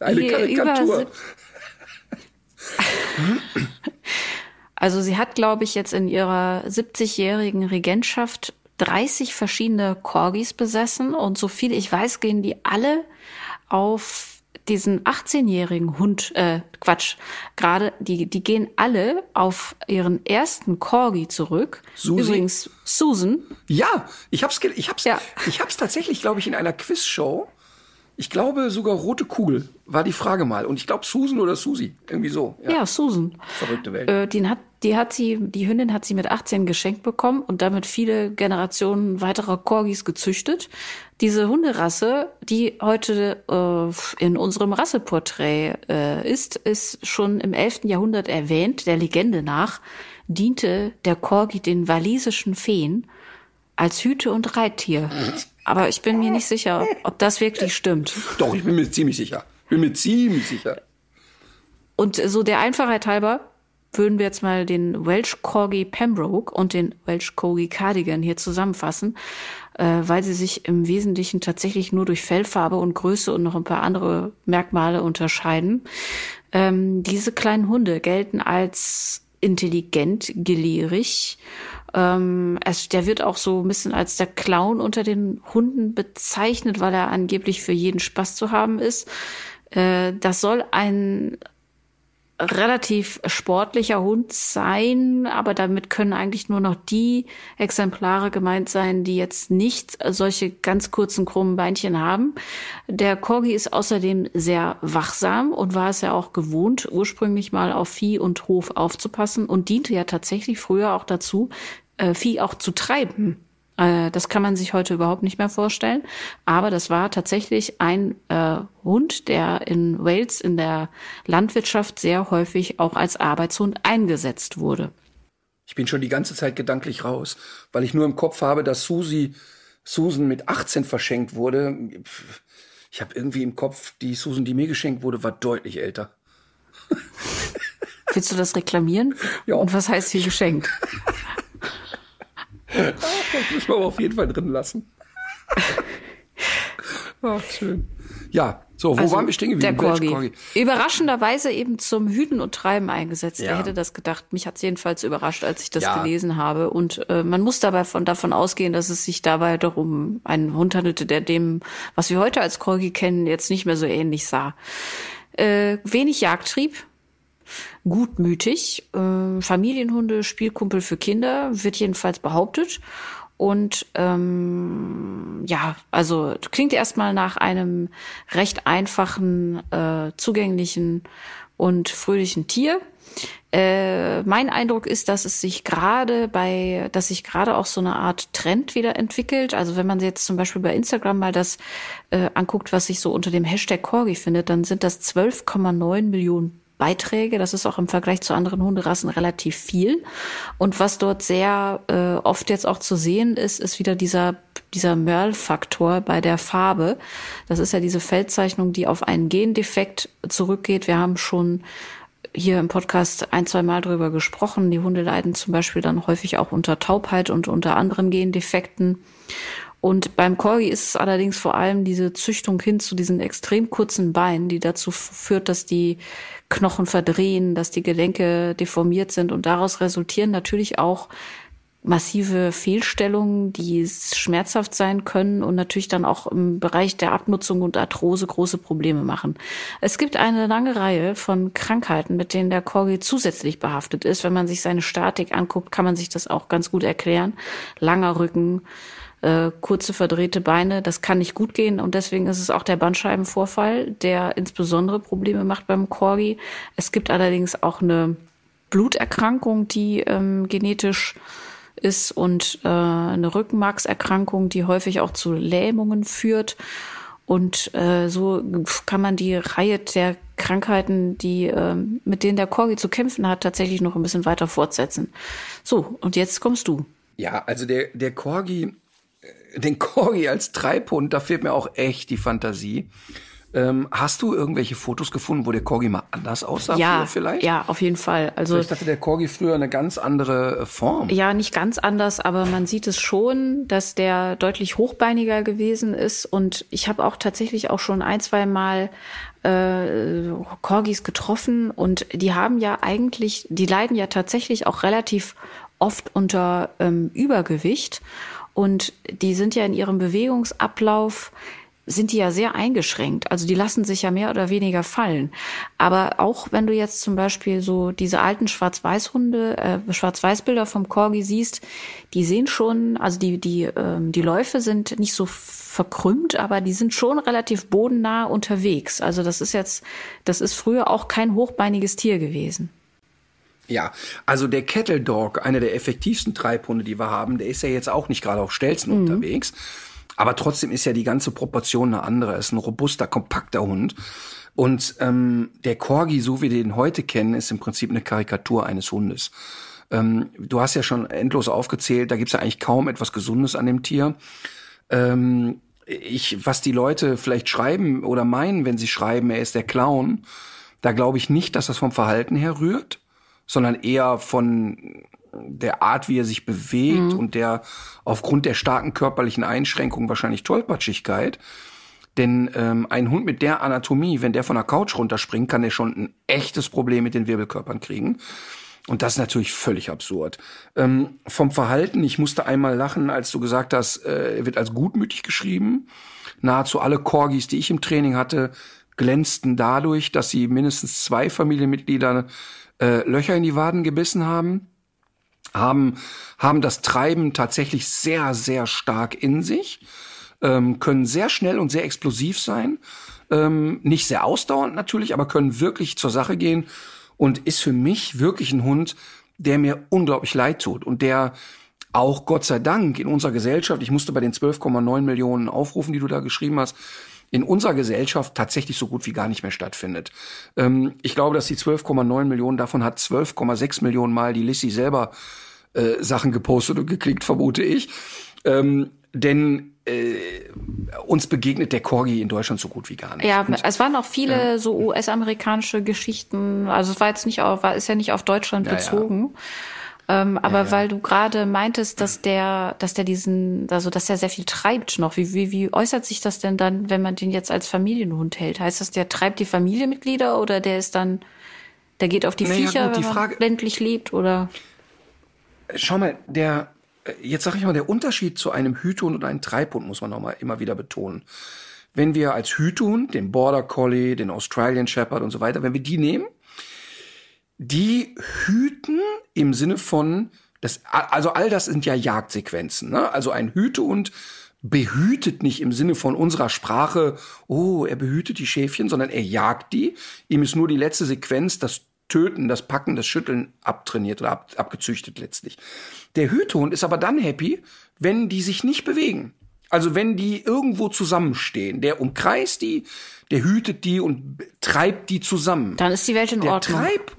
Eine Karikatur. Also sie hat, glaube ich, jetzt in ihrer 70-jährigen Regentschaft 30 verschiedene Corgis besessen und so viel ich weiß, gehen die alle auf diesen 18-jährigen Hund, äh, Quatsch, gerade, die, die gehen alle auf ihren ersten Corgi zurück. Susi? Übrigens, Susan, Ja, ich hab's, ich hab's, Ja. ich hab's tatsächlich, glaube ich, in einer Quizshow. Ich glaube sogar rote Kugel war die Frage mal. Und ich glaube Susan oder Susi. Irgendwie so. Ja, Susan. Verrückte Welt. Äh, den hat, die hat sie, die Hündin hat sie mit 18 geschenkt bekommen und damit viele Generationen weiterer Corgis gezüchtet. Diese Hunderasse, die heute äh, in unserem Rasseporträt äh, ist, ist schon im 11. Jahrhundert erwähnt, der Legende nach, diente der Corgi den walisischen Feen als Hüte- und Reittier. Aber ich bin mir nicht sicher, ob, das wirklich stimmt. Doch, ich bin mir ziemlich sicher. Bin mir ziemlich sicher. Und so der Einfachheit halber würden wir jetzt mal den Welsh Corgi Pembroke und den Welsh Corgi Cardigan hier zusammenfassen, äh, weil sie sich im Wesentlichen tatsächlich nur durch Fellfarbe und Größe und noch ein paar andere Merkmale unterscheiden. Ähm, diese kleinen Hunde gelten als intelligent, gelehrig. Ähm, es, der wird auch so ein bisschen als der Clown unter den Hunden bezeichnet, weil er angeblich für jeden Spaß zu haben ist. Äh, das soll ein relativ sportlicher Hund sein, aber damit können eigentlich nur noch die Exemplare gemeint sein, die jetzt nicht solche ganz kurzen krummen Beinchen haben. Der Corgi ist außerdem sehr wachsam und war es ja auch gewohnt, ursprünglich mal auf Vieh und Hof aufzupassen und diente ja tatsächlich früher auch dazu, äh, Vieh auch zu treiben. Äh, das kann man sich heute überhaupt nicht mehr vorstellen. Aber das war tatsächlich ein äh, Hund, der in Wales in der Landwirtschaft sehr häufig auch als Arbeitshund eingesetzt wurde. Ich bin schon die ganze Zeit gedanklich raus, weil ich nur im Kopf habe, dass Susi, Susan mit 18 verschenkt wurde. Ich habe irgendwie im Kopf, die Susan, die mir geschenkt wurde, war deutlich älter. Willst du das reklamieren? Ja. Und was heißt hier geschenkt? Das müssen wir aber auf jeden Fall drin lassen. Ach, schön. Ja, so, wo Also, waren wir stehen Der geblieben? Welch Corgi. Überraschenderweise eben zum Hüten und Treiben eingesetzt. Ja. Wer hätte das gedacht? Mich hat es jedenfalls überrascht, als ich das Ja. gelesen habe. Und äh, man muss dabei von, davon ausgehen, dass es sich dabei doch um einen Hund handelte, der dem, was wir heute als Corgi kennen, jetzt nicht mehr so ähnlich sah. Äh, wenig Jagdtrieb, gutmütig, äh, Familienhunde, Spielkumpel für Kinder, wird jedenfalls behauptet. Und ähm, ja, also klingt erstmal nach einem recht einfachen, äh, zugänglichen und fröhlichen Tier. Äh, mein Eindruck ist, dass es sich gerade bei, dass sich gerade auch so eine Art Trend wieder entwickelt. Also wenn man jetzt zum Beispiel bei Instagram mal das äh, anguckt, was sich so unter dem Hashtag Corgi findet, dann sind das 12,9 Millionen Beiträge. Das ist auch im Vergleich zu anderen Hunderassen relativ viel. Und was dort sehr äh, oft jetzt auch zu sehen ist, ist wieder dieser dieser Merle-Faktor bei der Farbe. Das ist ja diese Feldzeichnung, die auf einen Gendefekt zurückgeht. Wir haben schon hier im Podcast ein, zwei Mal drüber gesprochen. Die Hunde leiden zum Beispiel dann häufig auch unter Taubheit und unter anderen Gendefekten. Und beim Corgi ist es allerdings vor allem diese Züchtung hin zu diesen extrem kurzen Beinen, die dazu führt, dass die Knochen verdrehen, dass die Gelenke deformiert sind und daraus resultieren natürlich auch massive Fehlstellungen, die schmerzhaft sein können und natürlich dann auch im Bereich der Abnutzung und Arthrose große Probleme machen. Es gibt eine lange Reihe von Krankheiten, mit denen der Corgi zusätzlich behaftet ist. Wenn man sich seine Statik anguckt, kann man sich das auch ganz gut erklären. Langer Rücken, äh, kurze verdrehte Beine, das kann nicht gut gehen und deswegen ist es auch der Bandscheibenvorfall, der insbesondere Probleme macht beim Corgi. Es gibt allerdings auch eine Bluterkrankung, die ähm, genetisch ist und äh, eine Rückenmarkserkrankung, die häufig auch zu Lähmungen führt. Und äh, so kann man die Reihe der Krankheiten, die äh, mit denen der Corgi zu kämpfen hat, tatsächlich noch ein bisschen weiter fortsetzen. So, und jetzt kommst du. Ja, also der, der Corgi, den Corgi als Treibhund, da fehlt mir auch echt die Fantasie. Ähm, hast du irgendwelche Fotos gefunden, wo der Corgi mal anders aussah ja, vielleicht? ja, auf jeden Fall. Also Ich dachte, der Corgi früher eine ganz andere äh, Form. Ja, nicht ganz anders, aber man sieht es schon, dass der deutlich hochbeiniger gewesen ist. Und ich habe auch tatsächlich auch schon ein, zwei Mal äh, Corgis getroffen und die haben ja eigentlich, die leiden ja tatsächlich auch relativ oft unter ähm, Übergewicht und die sind ja in ihrem Bewegungsablauf sind die ja sehr eingeschränkt. Also die lassen sich ja mehr oder weniger fallen. Aber auch wenn du jetzt zum Beispiel so diese alten Schwarz-Weiß-Hunde, äh, Schwarz-Weiß-Bilder vom Corgi siehst, die sehen schon, also die, die, ähm, die Läufe sind nicht so verkrümmt, aber die sind schon relativ bodennah unterwegs. Also das ist jetzt, das ist früher auch kein hochbeiniges Tier gewesen. Ja, also der Kettle Dog, einer der effektivsten Treibhunde, die wir haben, der ist ja jetzt auch nicht gerade auf Stelzen mhm. unterwegs. Aber trotzdem ist ja die ganze Proportion eine andere. Er ist ein robuster, kompakter Hund. Und ähm, der Corgi, so wie wir den heute kennen, ist im Prinzip eine Karikatur eines Hundes. Ähm, du hast ja schon endlos aufgezählt, da gibt's ja eigentlich kaum etwas Gesundes an dem Tier. Ähm, ich, was die Leute vielleicht schreiben oder meinen, wenn sie schreiben, er ist der Clown, da glaube ich nicht, dass das vom Verhalten her rührt sondern eher von der Art, wie er sich bewegt mhm. und der aufgrund der starken körperlichen Einschränkungen wahrscheinlich Tollpatschigkeit. Denn ähm, ein Hund mit der Anatomie, wenn der von der Couch runterspringt, kann der schon ein echtes Problem mit den Wirbelkörpern kriegen. Und das ist natürlich völlig absurd. Ähm, vom Verhalten, ich musste einmal lachen, als du gesagt hast, äh, er wird als gutmütig geschrieben. Nahezu alle Corgis, die ich im Training hatte, glänzten dadurch, dass sie mindestens zwei Familienmitglieder äh, Löcher in die Waden gebissen haben, haben, haben das Treiben tatsächlich sehr, sehr stark in sich, ähm, können sehr schnell und sehr explosiv sein, ähm, nicht sehr ausdauernd natürlich, aber können wirklich zur Sache gehen und ist für mich wirklich ein Hund, der mir unglaublich leid tut und der auch Gott sei Dank in unserer Gesellschaft, ich musste bei den 12,9 Millionen Aufrufen, die du da geschrieben hast, in unserer Gesellschaft tatsächlich so gut wie gar nicht mehr stattfindet. Ähm, ich glaube, dass die 12,9 Millionen, davon hat 12,6 Millionen Mal die Lissy selber äh, Sachen gepostet und geklickt, vermute ich. Ähm, denn äh, uns begegnet der Corgi in Deutschland so gut wie gar nicht. Ja, und, es waren auch viele ja. so US-amerikanische Geschichten. Also es war jetzt nicht auf, war, ist ja nicht auf Deutschland ja, bezogen. Ja. Ähm, aber ja, ja. weil du gerade meintest, dass der, dass der diesen, also dass er sehr viel treibt noch. Wie, wie, wie äußert sich das denn dann, wenn man den jetzt als Familienhund hält? Heißt das, der treibt die Familienmitglieder oder der ist dann, der geht auf die naja, Viecher, gut, die wenn Frage, man ländlich lebt oder? Schau mal, der, jetzt sage ich mal, der Unterschied zu einem Hüthund und einem Treibhund muss man noch mal immer wieder betonen. Wenn wir als Hüthund den Border Collie, den Australian Shepherd und so weiter, wenn wir die nehmen, die hüten im Sinne von, das, also all das sind ja Jagdsequenzen. Ne? Also ein Hütehund behütet nicht im Sinne von unserer Sprache, oh, er behütet die Schäfchen, sondern er jagt die. Ihm ist nur die letzte Sequenz, das Töten, das Packen, das Schütteln abtrainiert oder ab, abgezüchtet letztlich. Der Hütehund ist aber dann happy, wenn die sich nicht bewegen. Also wenn die irgendwo zusammenstehen, der umkreist die, der hütet die und treibt die zusammen. Dann ist die Welt in der Ordnung. Treib,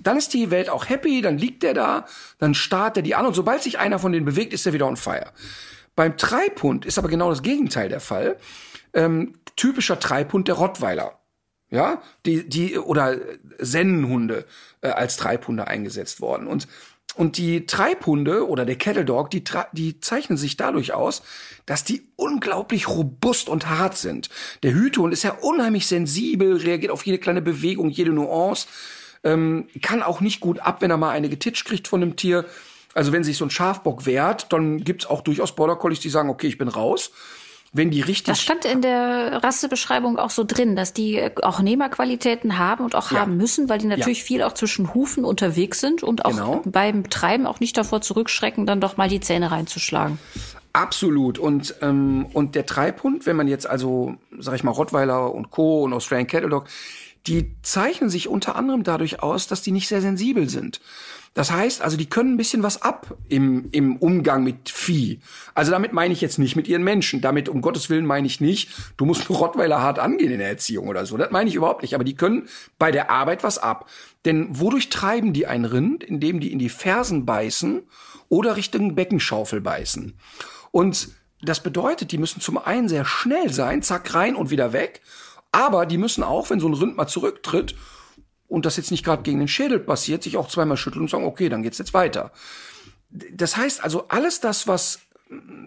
dann ist die Welt auch happy, dann liegt der da, dann starrt er die an und sobald sich einer von denen bewegt, ist er wieder on fire. Beim Treibhund ist aber genau das Gegenteil der Fall. Ähm, typischer Treibhund der Rottweiler. Ja, die, die, oder Sennenhunde äh, als Treibhunde eingesetzt worden. Und, und die Treibhunde oder der Kettle Dog, die, die zeichnen sich dadurch aus, dass die unglaublich robust und hart sind. Der Hütehund ist ja unheimlich sensibel, reagiert auf jede kleine Bewegung, jede Nuance ähm, kann auch nicht gut ab, wenn er mal eine getitscht kriegt von einem Tier. Also wenn sich so ein Schafbock wehrt, dann gibt's auch durchaus Border Collies, die sagen, okay, ich bin raus. Wenn die richtig. Das stand in der Rassebeschreibung auch so drin, dass die auch Nehmerqualitäten haben und auch ja. haben müssen, weil die natürlich ja. viel auch zwischen Hufen unterwegs sind und auch genau. beim Betreiben auch nicht davor zurückschrecken, dann doch mal die Zähne reinzuschlagen. Absolut. Und, ähm, und der Treibhund, wenn man jetzt also, sag ich mal, Rottweiler und Co. und Australian Cattle Dog, die zeichnen sich unter anderem dadurch aus, dass die nicht sehr sensibel sind. Das heißt, also die können ein bisschen was ab im, im Umgang mit Vieh. Also damit meine ich jetzt nicht mit ihren Menschen. Damit, um Gottes Willen, meine ich nicht, du musst Rottweiler hart angehen in der Erziehung oder so. Das meine ich überhaupt nicht. Aber die können bei der Arbeit was ab. Denn wodurch treiben die ein Rind? Indem die in die Fersen beißen oder Richtung Beckenschaufel beißen. Und das bedeutet, die müssen zum einen sehr schnell sein, zack rein und wieder weg. Aber die müssen auch, wenn so ein Rind mal zurücktritt und das jetzt nicht gerade gegen den Schädel passiert, sich auch zweimal schütteln und sagen, okay, dann geht's jetzt weiter. Das heißt also, alles das, was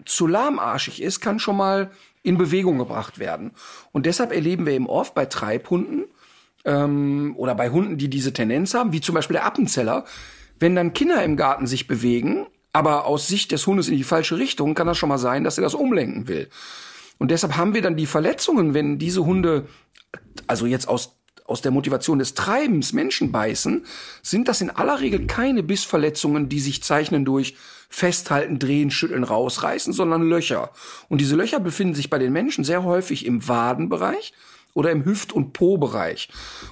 zu lahmarschig ist, kann schon mal in Bewegung gebracht werden. Und deshalb erleben wir eben oft bei Treibhunden ähm, oder bei Hunden, die diese Tendenz haben, wie zum Beispiel der Appenzeller, wenn dann Kinder im Garten sich bewegen, aber aus Sicht des Hundes in die falsche Richtung, kann das schon mal sein, dass er das umlenken will. Und deshalb haben wir dann die Verletzungen, wenn diese Hunde, also jetzt aus aus der Motivation des Treibens Menschen beißen, sind das in aller Regel keine Bissverletzungen, die sich zeichnen durch Festhalten, Drehen, Schütteln, Rausreißen, sondern Löcher. Und diese Löcher befinden sich bei den Menschen sehr häufig im Wadenbereich oder im Hüft- und Po-Bereich.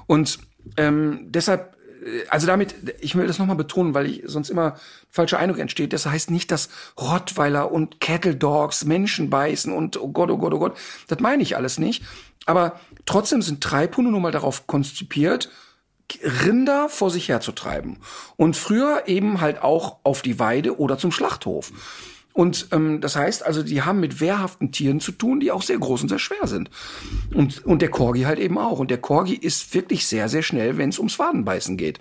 Und ähm, deshalb also damit, ich will das nochmal betonen, weil ich sonst immer falscher Eindruck entsteht. Das heißt nicht, dass Rottweiler und Cattle Dogs Menschen beißen und oh Gott, oh Gott, oh Gott. Das meine ich alles nicht. Aber trotzdem sind Treibhunde nun mal darauf konzipiert, Rinder vor sich herzutreiben. Und früher eben halt auch auf die Weide oder zum Schlachthof. Und ähm, das heißt also, die haben mit wehrhaften Tieren zu tun, die auch sehr groß und sehr schwer sind. Und, und der Corgi halt eben auch. Und der Corgi ist wirklich sehr, sehr schnell, wenn es ums Wadenbeißen geht.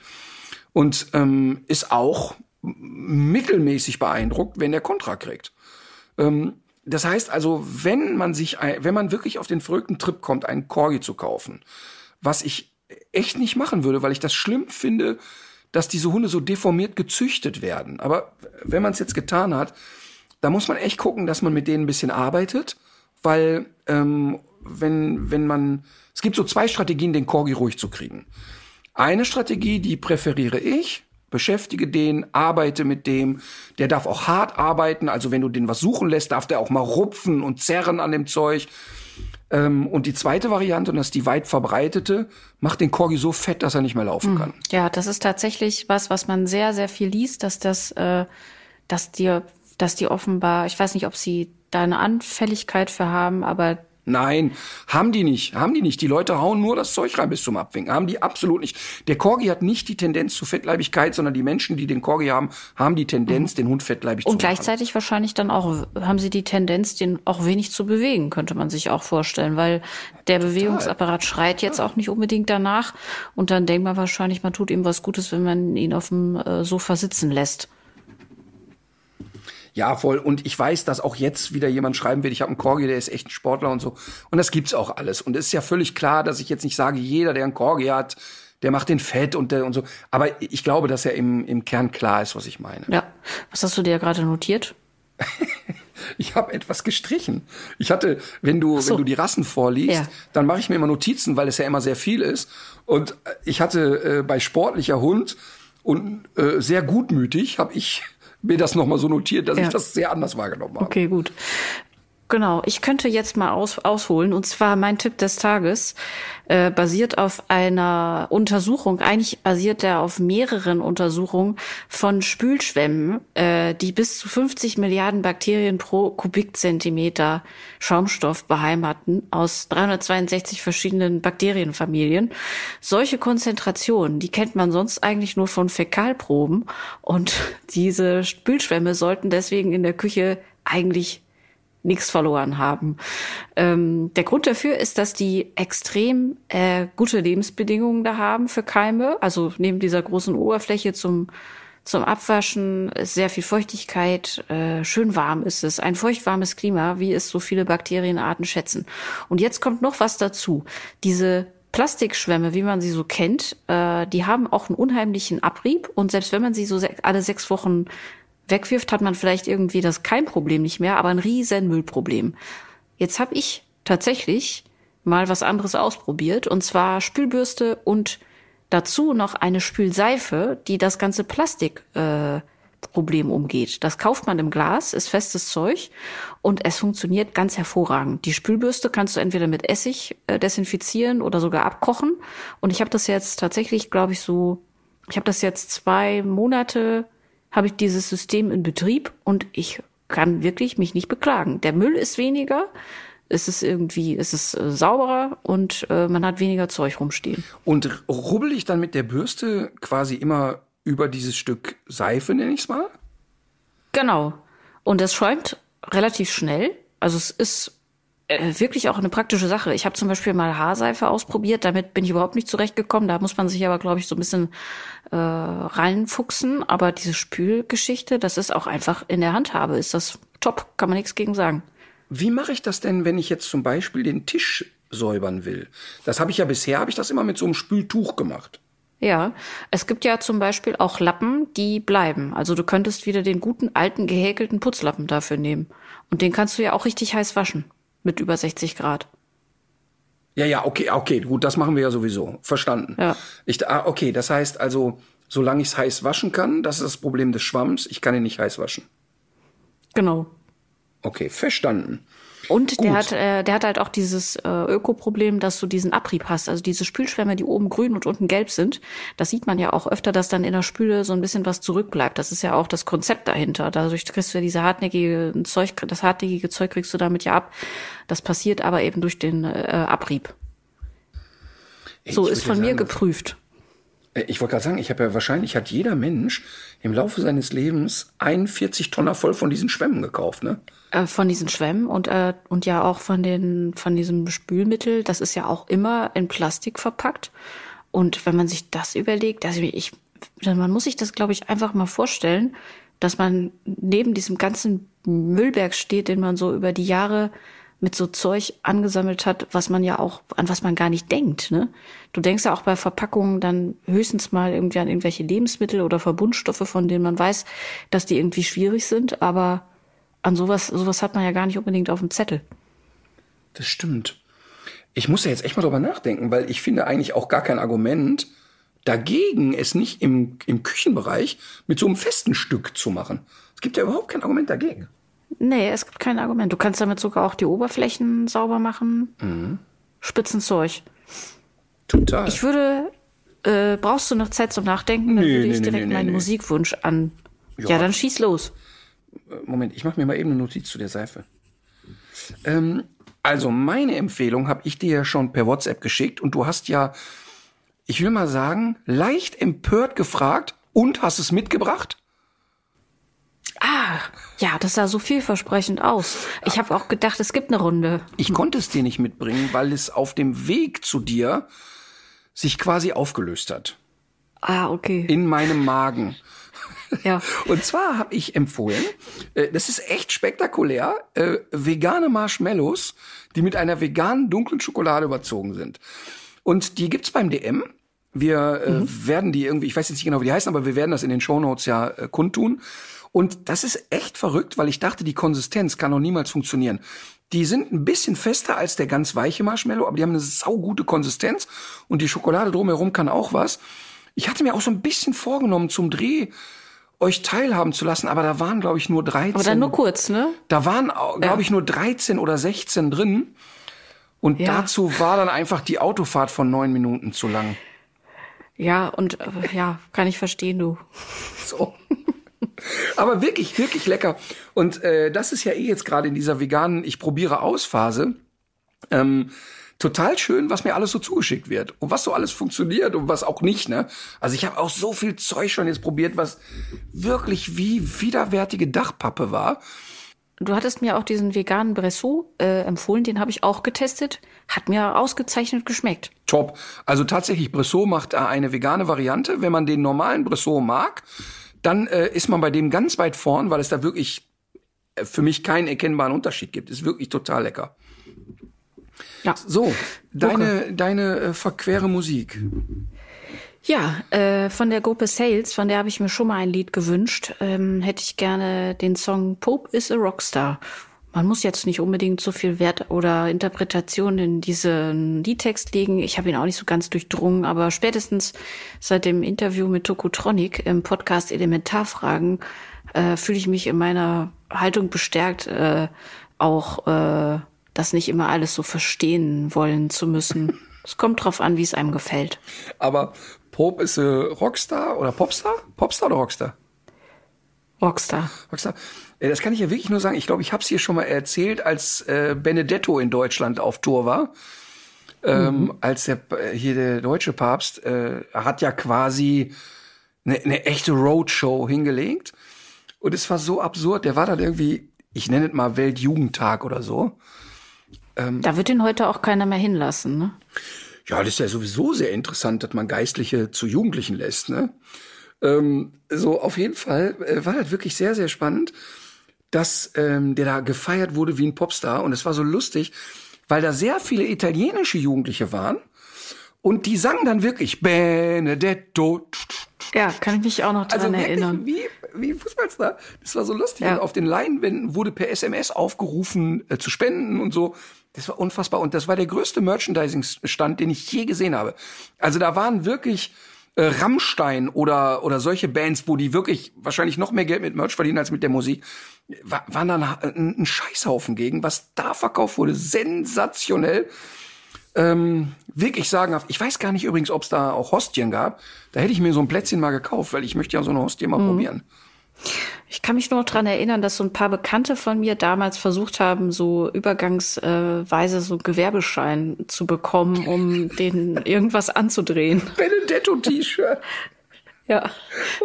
Und ähm, ist auch mittelmäßig beeindruckt, wenn er Kontra kriegt. Ähm, das heißt also, wenn man sich, wenn man wirklich auf den verrückten Trip kommt, einen Corgi zu kaufen, was ich echt nicht machen würde, weil ich das schlimm finde, dass diese Hunde so deformiert gezüchtet werden. Aber wenn man es jetzt getan hat, da muss man echt gucken, dass man mit denen ein bisschen arbeitet, weil ähm, wenn, wenn man, es gibt so zwei Strategien, den Corgi ruhig zu kriegen. Eine Strategie, die präferiere ich, beschäftige den, arbeite mit dem. Der darf auch hart arbeiten. Also wenn du den was suchen lässt, darf der auch mal rupfen und zerren an dem Zeug. Ähm, und die zweite Variante, und das ist die weit verbreitete, macht den Corgi so fett, dass er nicht mehr laufen hm. kann. Ja, das ist tatsächlich was, was man sehr, sehr viel liest, dass das, äh, dass dir, dass die offenbar, ich weiß nicht, ob sie da eine Anfälligkeit für haben, aber Nein, haben die nicht. Haben die nicht. Die Leute hauen nur das Zeug rein bis zum Abwinken. Haben die absolut nicht. Der Corgi hat nicht die Tendenz zu Fettleibigkeit, sondern die Menschen, die den Corgi haben, haben die Tendenz, mhm. den Hund fettleibig Und zu machen. Und gleichzeitig wahrscheinlich dann auch, haben sie die Tendenz, den auch wenig zu bewegen, könnte man sich auch vorstellen, weil der Total. Bewegungsapparat schreit jetzt auch nicht unbedingt danach. Und dann denkt man wahrscheinlich, man tut ihm was Gutes, wenn man ihn auf dem äh, Sofa sitzen lässt. Ja, voll. Und ich weiß, dass auch jetzt wieder jemand schreiben wird, ich habe einen Corgi, der ist echt ein Sportler und so. Und das gibt's auch alles. Und es ist ja völlig klar, dass ich jetzt nicht sage, jeder, der einen Corgi hat, der macht den fett und der und so. Aber ich glaube, dass er im, im Kern klar ist, was ich meine. Ja. Was hast du dir gerade notiert? ich habe etwas gestrichen. Ich hatte, wenn du, so. wenn du die Rassen vorliest, ja. dann mache ich mir immer Notizen, weil es ja immer sehr viel ist. Und ich hatte äh, bei sportlicher Hund und äh, sehr gutmütig habe ich mir das nochmal so notiert, dass ja. ich das sehr anders wahrgenommen habe. Okay, gut. Genau, ich könnte jetzt mal aus, ausholen. Und zwar mein Tipp des Tages äh, basiert auf einer Untersuchung. Eigentlich basiert er auf mehreren Untersuchungen von Spülschwämmen, äh, die bis zu 50 Milliarden Bakterien pro Kubikzentimeter Schaumstoff beheimaten aus 362 verschiedenen Bakterienfamilien. Solche Konzentrationen, die kennt man sonst eigentlich nur von Fäkalproben. Und diese Spülschwämme sollten deswegen in der Küche eigentlich nichts verloren haben. Ähm, der Grund dafür ist, dass die extrem äh, gute Lebensbedingungen da haben für Keime. Also neben dieser großen Oberfläche zum zum Abwaschen, sehr viel Feuchtigkeit, äh, schön warm ist es, ein feuchtwarmes Klima, wie es so viele Bakterienarten schätzen. Und jetzt kommt noch was dazu. Diese Plastikschwämme, wie man sie so kennt, äh, die haben auch einen unheimlichen Abrieb und selbst wenn man sie so se alle sechs Wochen wegwirft, hat man vielleicht irgendwie das kein Problem nicht mehr, aber ein riesen Müllproblem. Jetzt habe ich tatsächlich mal was anderes ausprobiert und zwar Spülbürste und dazu noch eine Spülseife, die das ganze Plastik äh, umgeht. Das kauft man im Glas, ist festes Zeug und es funktioniert ganz hervorragend. Die Spülbürste kannst du entweder mit Essig äh, desinfizieren oder sogar abkochen. Und ich habe das jetzt tatsächlich, glaube ich, so, ich habe das jetzt zwei Monate habe ich dieses System in Betrieb und ich kann wirklich mich nicht beklagen. Der Müll ist weniger, es ist irgendwie, es ist äh, sauberer und äh, man hat weniger Zeug rumstehen. Und rubbel ich dann mit der Bürste quasi immer über dieses Stück Seife, nenne ich es mal? Genau. Und es schäumt relativ schnell. Also es ist äh, wirklich auch eine praktische Sache. Ich habe zum Beispiel mal Haarseife ausprobiert, damit bin ich überhaupt nicht zurechtgekommen. Da muss man sich aber, glaube ich, so ein bisschen äh, reinfuchsen. Aber diese Spülgeschichte, das ist auch einfach in der Handhabe, ist das top, kann man nichts gegen sagen. Wie mache ich das denn, wenn ich jetzt zum Beispiel den Tisch säubern will? Das habe ich ja bisher, habe ich das immer mit so einem Spültuch gemacht. Ja, es gibt ja zum Beispiel auch Lappen, die bleiben. Also du könntest wieder den guten alten gehäkelten Putzlappen dafür nehmen. Und den kannst du ja auch richtig heiß waschen. Mit über 60 Grad. Ja, ja, okay, okay, gut, das machen wir ja sowieso. Verstanden. Ja. Ich, ah, okay, das heißt also, solange ich es heiß waschen kann, das ist das Problem des Schwamms, ich kann ihn nicht heiß waschen. Genau. Okay, verstanden. Und Gut. der hat, äh, der hat halt auch dieses äh, Ökoproblem, dass du diesen Abrieb hast. Also diese Spülschwämme, die oben grün und unten gelb sind. Das sieht man ja auch öfter, dass dann in der Spüle so ein bisschen was zurückbleibt. Das ist ja auch das Konzept dahinter. Dadurch kriegst du ja diese hartnäckige Zeug, das hartnäckige Zeug kriegst du damit ja ab. Das passiert aber eben durch den äh, Abrieb. So Ich ist von ja mir sagen, geprüft. Äh, Ich wollte gerade sagen, ich habe ja wahrscheinlich hat jeder Mensch im Laufe seines Lebens 41 Tonner voll von diesen Schwämmen gekauft, ne? Äh, von diesen Schwämmen und äh, und ja auch von den von diesem Spülmittel, das ist ja auch immer in Plastik verpackt. Und wenn man sich das überlegt, also ich, man muss sich das, glaube ich, einfach mal vorstellen, dass man neben diesem ganzen Müllberg steht, den man so über die Jahre mit so Zeug angesammelt hat, was man ja auch, an was man gar nicht denkt. Ne? Du denkst ja auch bei Verpackungen dann höchstens mal irgendwie an irgendwelche Lebensmittel oder Verbundstoffe, von denen man weiß, dass die irgendwie schwierig sind, aber an sowas, sowas hat man ja gar nicht unbedingt auf dem Zettel. Das stimmt. Ich muss ja jetzt echt mal drüber nachdenken, weil ich finde eigentlich auch gar kein Argument dagegen, es nicht im, im Küchenbereich mit so einem festen Stück zu machen. Es gibt ja überhaupt kein Argument dagegen. Nee, es gibt kein Argument. Du kannst damit sogar auch die Oberflächen sauber machen. Spitzenzeug. Total. Ich würde, äh, brauchst du noch Zeit zum Nachdenken? Dann Nee, würde ich nee, direkt nee, meinen. Musikwunsch an. Ja. Ja. dann schieß los. Moment, ich mache mir mal eben eine Notiz zu der Seife. Ähm, also meine Empfehlung habe ich dir ja schon per WhatsApp geschickt und du hast ja, ich will mal sagen, leicht empört gefragt und hast es mitgebracht? Ah, ja, das sah so vielversprechend aus. Ich habe auch gedacht, es gibt eine Runde. Ich konnte es dir nicht mitbringen, weil es auf dem Weg zu dir sich quasi aufgelöst hat. Ah, okay. In meinem Magen. Ja. Und zwar habe ich empfohlen, äh, das ist echt spektakulär, äh, vegane Marshmallows, die mit einer veganen dunklen Schokolade überzogen sind. Und die gibt's beim DM. Wir äh, werden die irgendwie, ich weiß jetzt nicht genau, wie die heißen, aber wir werden das in den Shownotes ja kundtun. Und das ist echt verrückt, weil ich dachte, die Konsistenz kann noch niemals funktionieren. Die sind ein bisschen fester als der ganz weiche Marshmallow, aber die haben eine saugute Konsistenz und die Schokolade drumherum kann auch was. Ich hatte mir auch so ein bisschen vorgenommen zum Dreh euch teilhaben zu lassen, aber da waren glaube ich nur 13. Aber dann nur kurz, ne? Da waren, glaube Ja. ich, nur 13 oder 16 drin. Und Ja. dazu war dann einfach die Autofahrt von neun Minuten zu lang. Ja, und äh, ja, kann ich verstehen, du. So. Aber wirklich, wirklich lecker. Und äh, das ist ja eh jetzt gerade in dieser veganen Ich probiere aus Phase. Ähm, total schön, was mir alles so zugeschickt wird und was so alles funktioniert und was auch nicht. Ne? Also ich habe auch so viel Zeug schon jetzt probiert, was wirklich wie widerwärtige Dachpappe war. Du hattest mir auch diesen veganen Bressot äh, empfohlen, den habe ich auch getestet. Hat mir ausgezeichnet geschmeckt. Top. Also tatsächlich, Bressot macht da eine vegane Variante. Wenn man den normalen Bressot mag, dann äh, ist man bei dem ganz weit vorn, weil es da wirklich äh, für mich keinen erkennbaren Unterschied gibt. Ist wirklich total lecker. Ja. So, deine, deine äh, verquere Musik. Ja, äh, von der Gruppe Sales, von der habe ich mir schon mal ein Lied gewünscht, ähm, hätte ich gerne den Song Pope is a Rockstar. Man muss jetzt nicht unbedingt so viel Wert oder Interpretation in diesen Liedtext legen. Ich habe ihn auch nicht so ganz durchdrungen, aber spätestens seit dem Interview mit Tokotronic im Podcast Elementarfragen äh, fühle ich mich in meiner Haltung bestärkt, äh, auch äh, das nicht immer alles so verstehen wollen zu müssen. Es kommt drauf an, wie es einem gefällt. Aber Pope ist äh, Rockstar oder Popstar? Popstar oder Rockstar? Rockstar. Rockstar. Äh, Das kann ich ja wirklich nur sagen. Ich glaube, ich habe es hier schon mal erzählt, als äh, Benedetto in Deutschland auf Tour war. Ähm, als der äh, hier der deutsche Papst äh, hat ja quasi eine, eine echte Roadshow hingelegt. Und es war so absurd. Der war dann irgendwie, ich nenne es mal Weltjugendtag oder so. Da wird ihn heute auch keiner mehr hinlassen, ne? Ja, das ist ja sowieso sehr interessant, dass man Geistliche zu Jugendlichen lässt. Ne? Ähm, so auf jeden Fall äh, war das wirklich sehr, sehr spannend, dass ähm, der da gefeiert wurde wie ein Popstar. Und es war so lustig, weil da sehr viele italienische Jugendliche waren. Und die sangen dann wirklich Benedetto. Ja, kann ich mich auch noch Also dran wirklich erinnern. wie wie Fußballstar. Das war so lustig. Ja. Und auf den Leinwänden wurde per SMS aufgerufen äh, zu spenden und so. Das war unfassbar. Und das war der größte Merchandising-Stand, den ich je gesehen habe. Also da waren wirklich äh, Rammstein oder, oder solche Bands, wo die wirklich wahrscheinlich noch mehr Geld mit Merch verdienen als mit der Musik, war, waren dann ein, ein Scheißhaufen gegen. Was da verkauft wurde, sensationell. Ähm, wirklich sagenhaft. Ich weiß gar nicht übrigens, ob es da auch Hostien gab. Da hätte ich mir so ein Plätzchen mal gekauft, weil ich möchte ja so eine Hostie mal mhm. probieren. Ich kann mich nur noch dran erinnern, dass so ein paar Bekannte von mir damals versucht haben, so übergangsweise so Gewerbeschein zu bekommen, um den irgendwas anzudrehen. Benedetto-T-Shirt. Ja.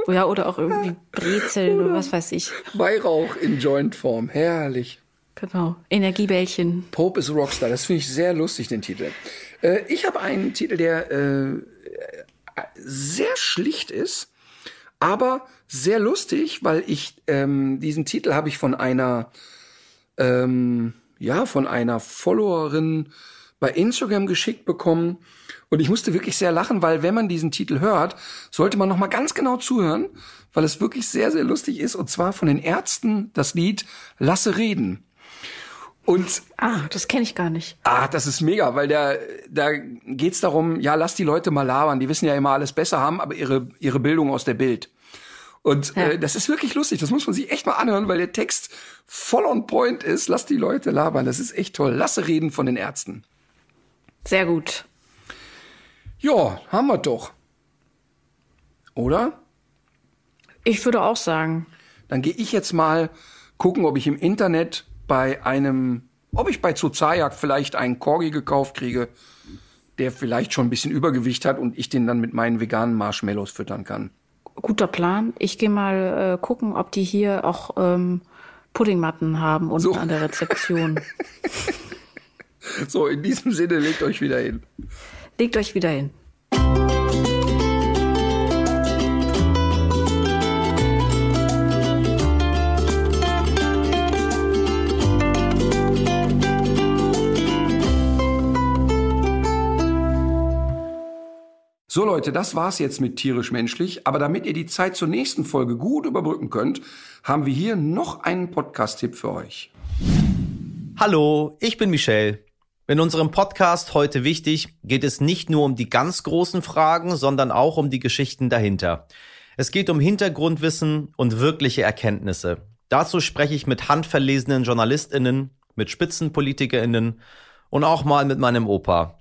ja, oder auch irgendwie Brezeln oder was weiß ich. Weihrauch in Jointform. Herrlich. Genau. Energiebällchen. Pope is Rockstar. Das finde ich sehr lustig, den Titel. Äh, ich habe einen Titel, der äh, sehr schlicht ist, aber sehr lustig, weil ich ähm, diesen Titel habe ich von einer ähm, ja von einer Followerin bei Instagram geschickt bekommen und ich musste wirklich sehr lachen, weil wenn man diesen Titel hört, sollte man noch mal ganz genau zuhören, weil es wirklich sehr sehr lustig ist und zwar von den Ärzten das Lied Lasse reden. Und ah, das kenne ich gar nicht. Ah, das ist mega, weil da da geht's darum, ja, lass die Leute mal labern, die wissen ja immer alles besser haben, aber ihre ihre Bildung aus der Bild. Und ja. äh, das ist wirklich lustig, das muss man sich echt mal anhören, weil der Text voll on point ist. Lass die Leute labern, das ist echt toll. Lasse reden von den Ärzten. Sehr gut. Ja, haben wir doch. Oder? Ich würde auch sagen. Dann gehe ich jetzt mal gucken, ob ich im Internet bei einem, ob ich bei Zuzajak vielleicht einen Corgi gekauft kriege, der vielleicht schon ein bisschen Übergewicht hat und ich den dann mit meinen veganen Marshmallows füttern kann. Guter Plan. Ich gehe mal äh, gucken, ob die hier auch ähm, Puddingmatten haben unten so. an der Rezeption. so, in diesem Sinne, legt euch wieder hin. Legt euch wieder hin. So Leute, das war's jetzt mit tierisch menschlich, aber damit ihr die Zeit zur nächsten Folge gut überbrücken könnt, haben wir hier noch einen Podcast-Tipp für euch. Hallo, ich bin Michelle. In unserem Podcast heute wichtig geht es nicht nur um die ganz großen Fragen, sondern auch um die Geschichten dahinter. Es geht um Hintergrundwissen und wirkliche Erkenntnisse. Dazu spreche ich mit handverlesenen JournalistInnen, mit SpitzenpolitikerInnen und auch mal mit meinem Opa.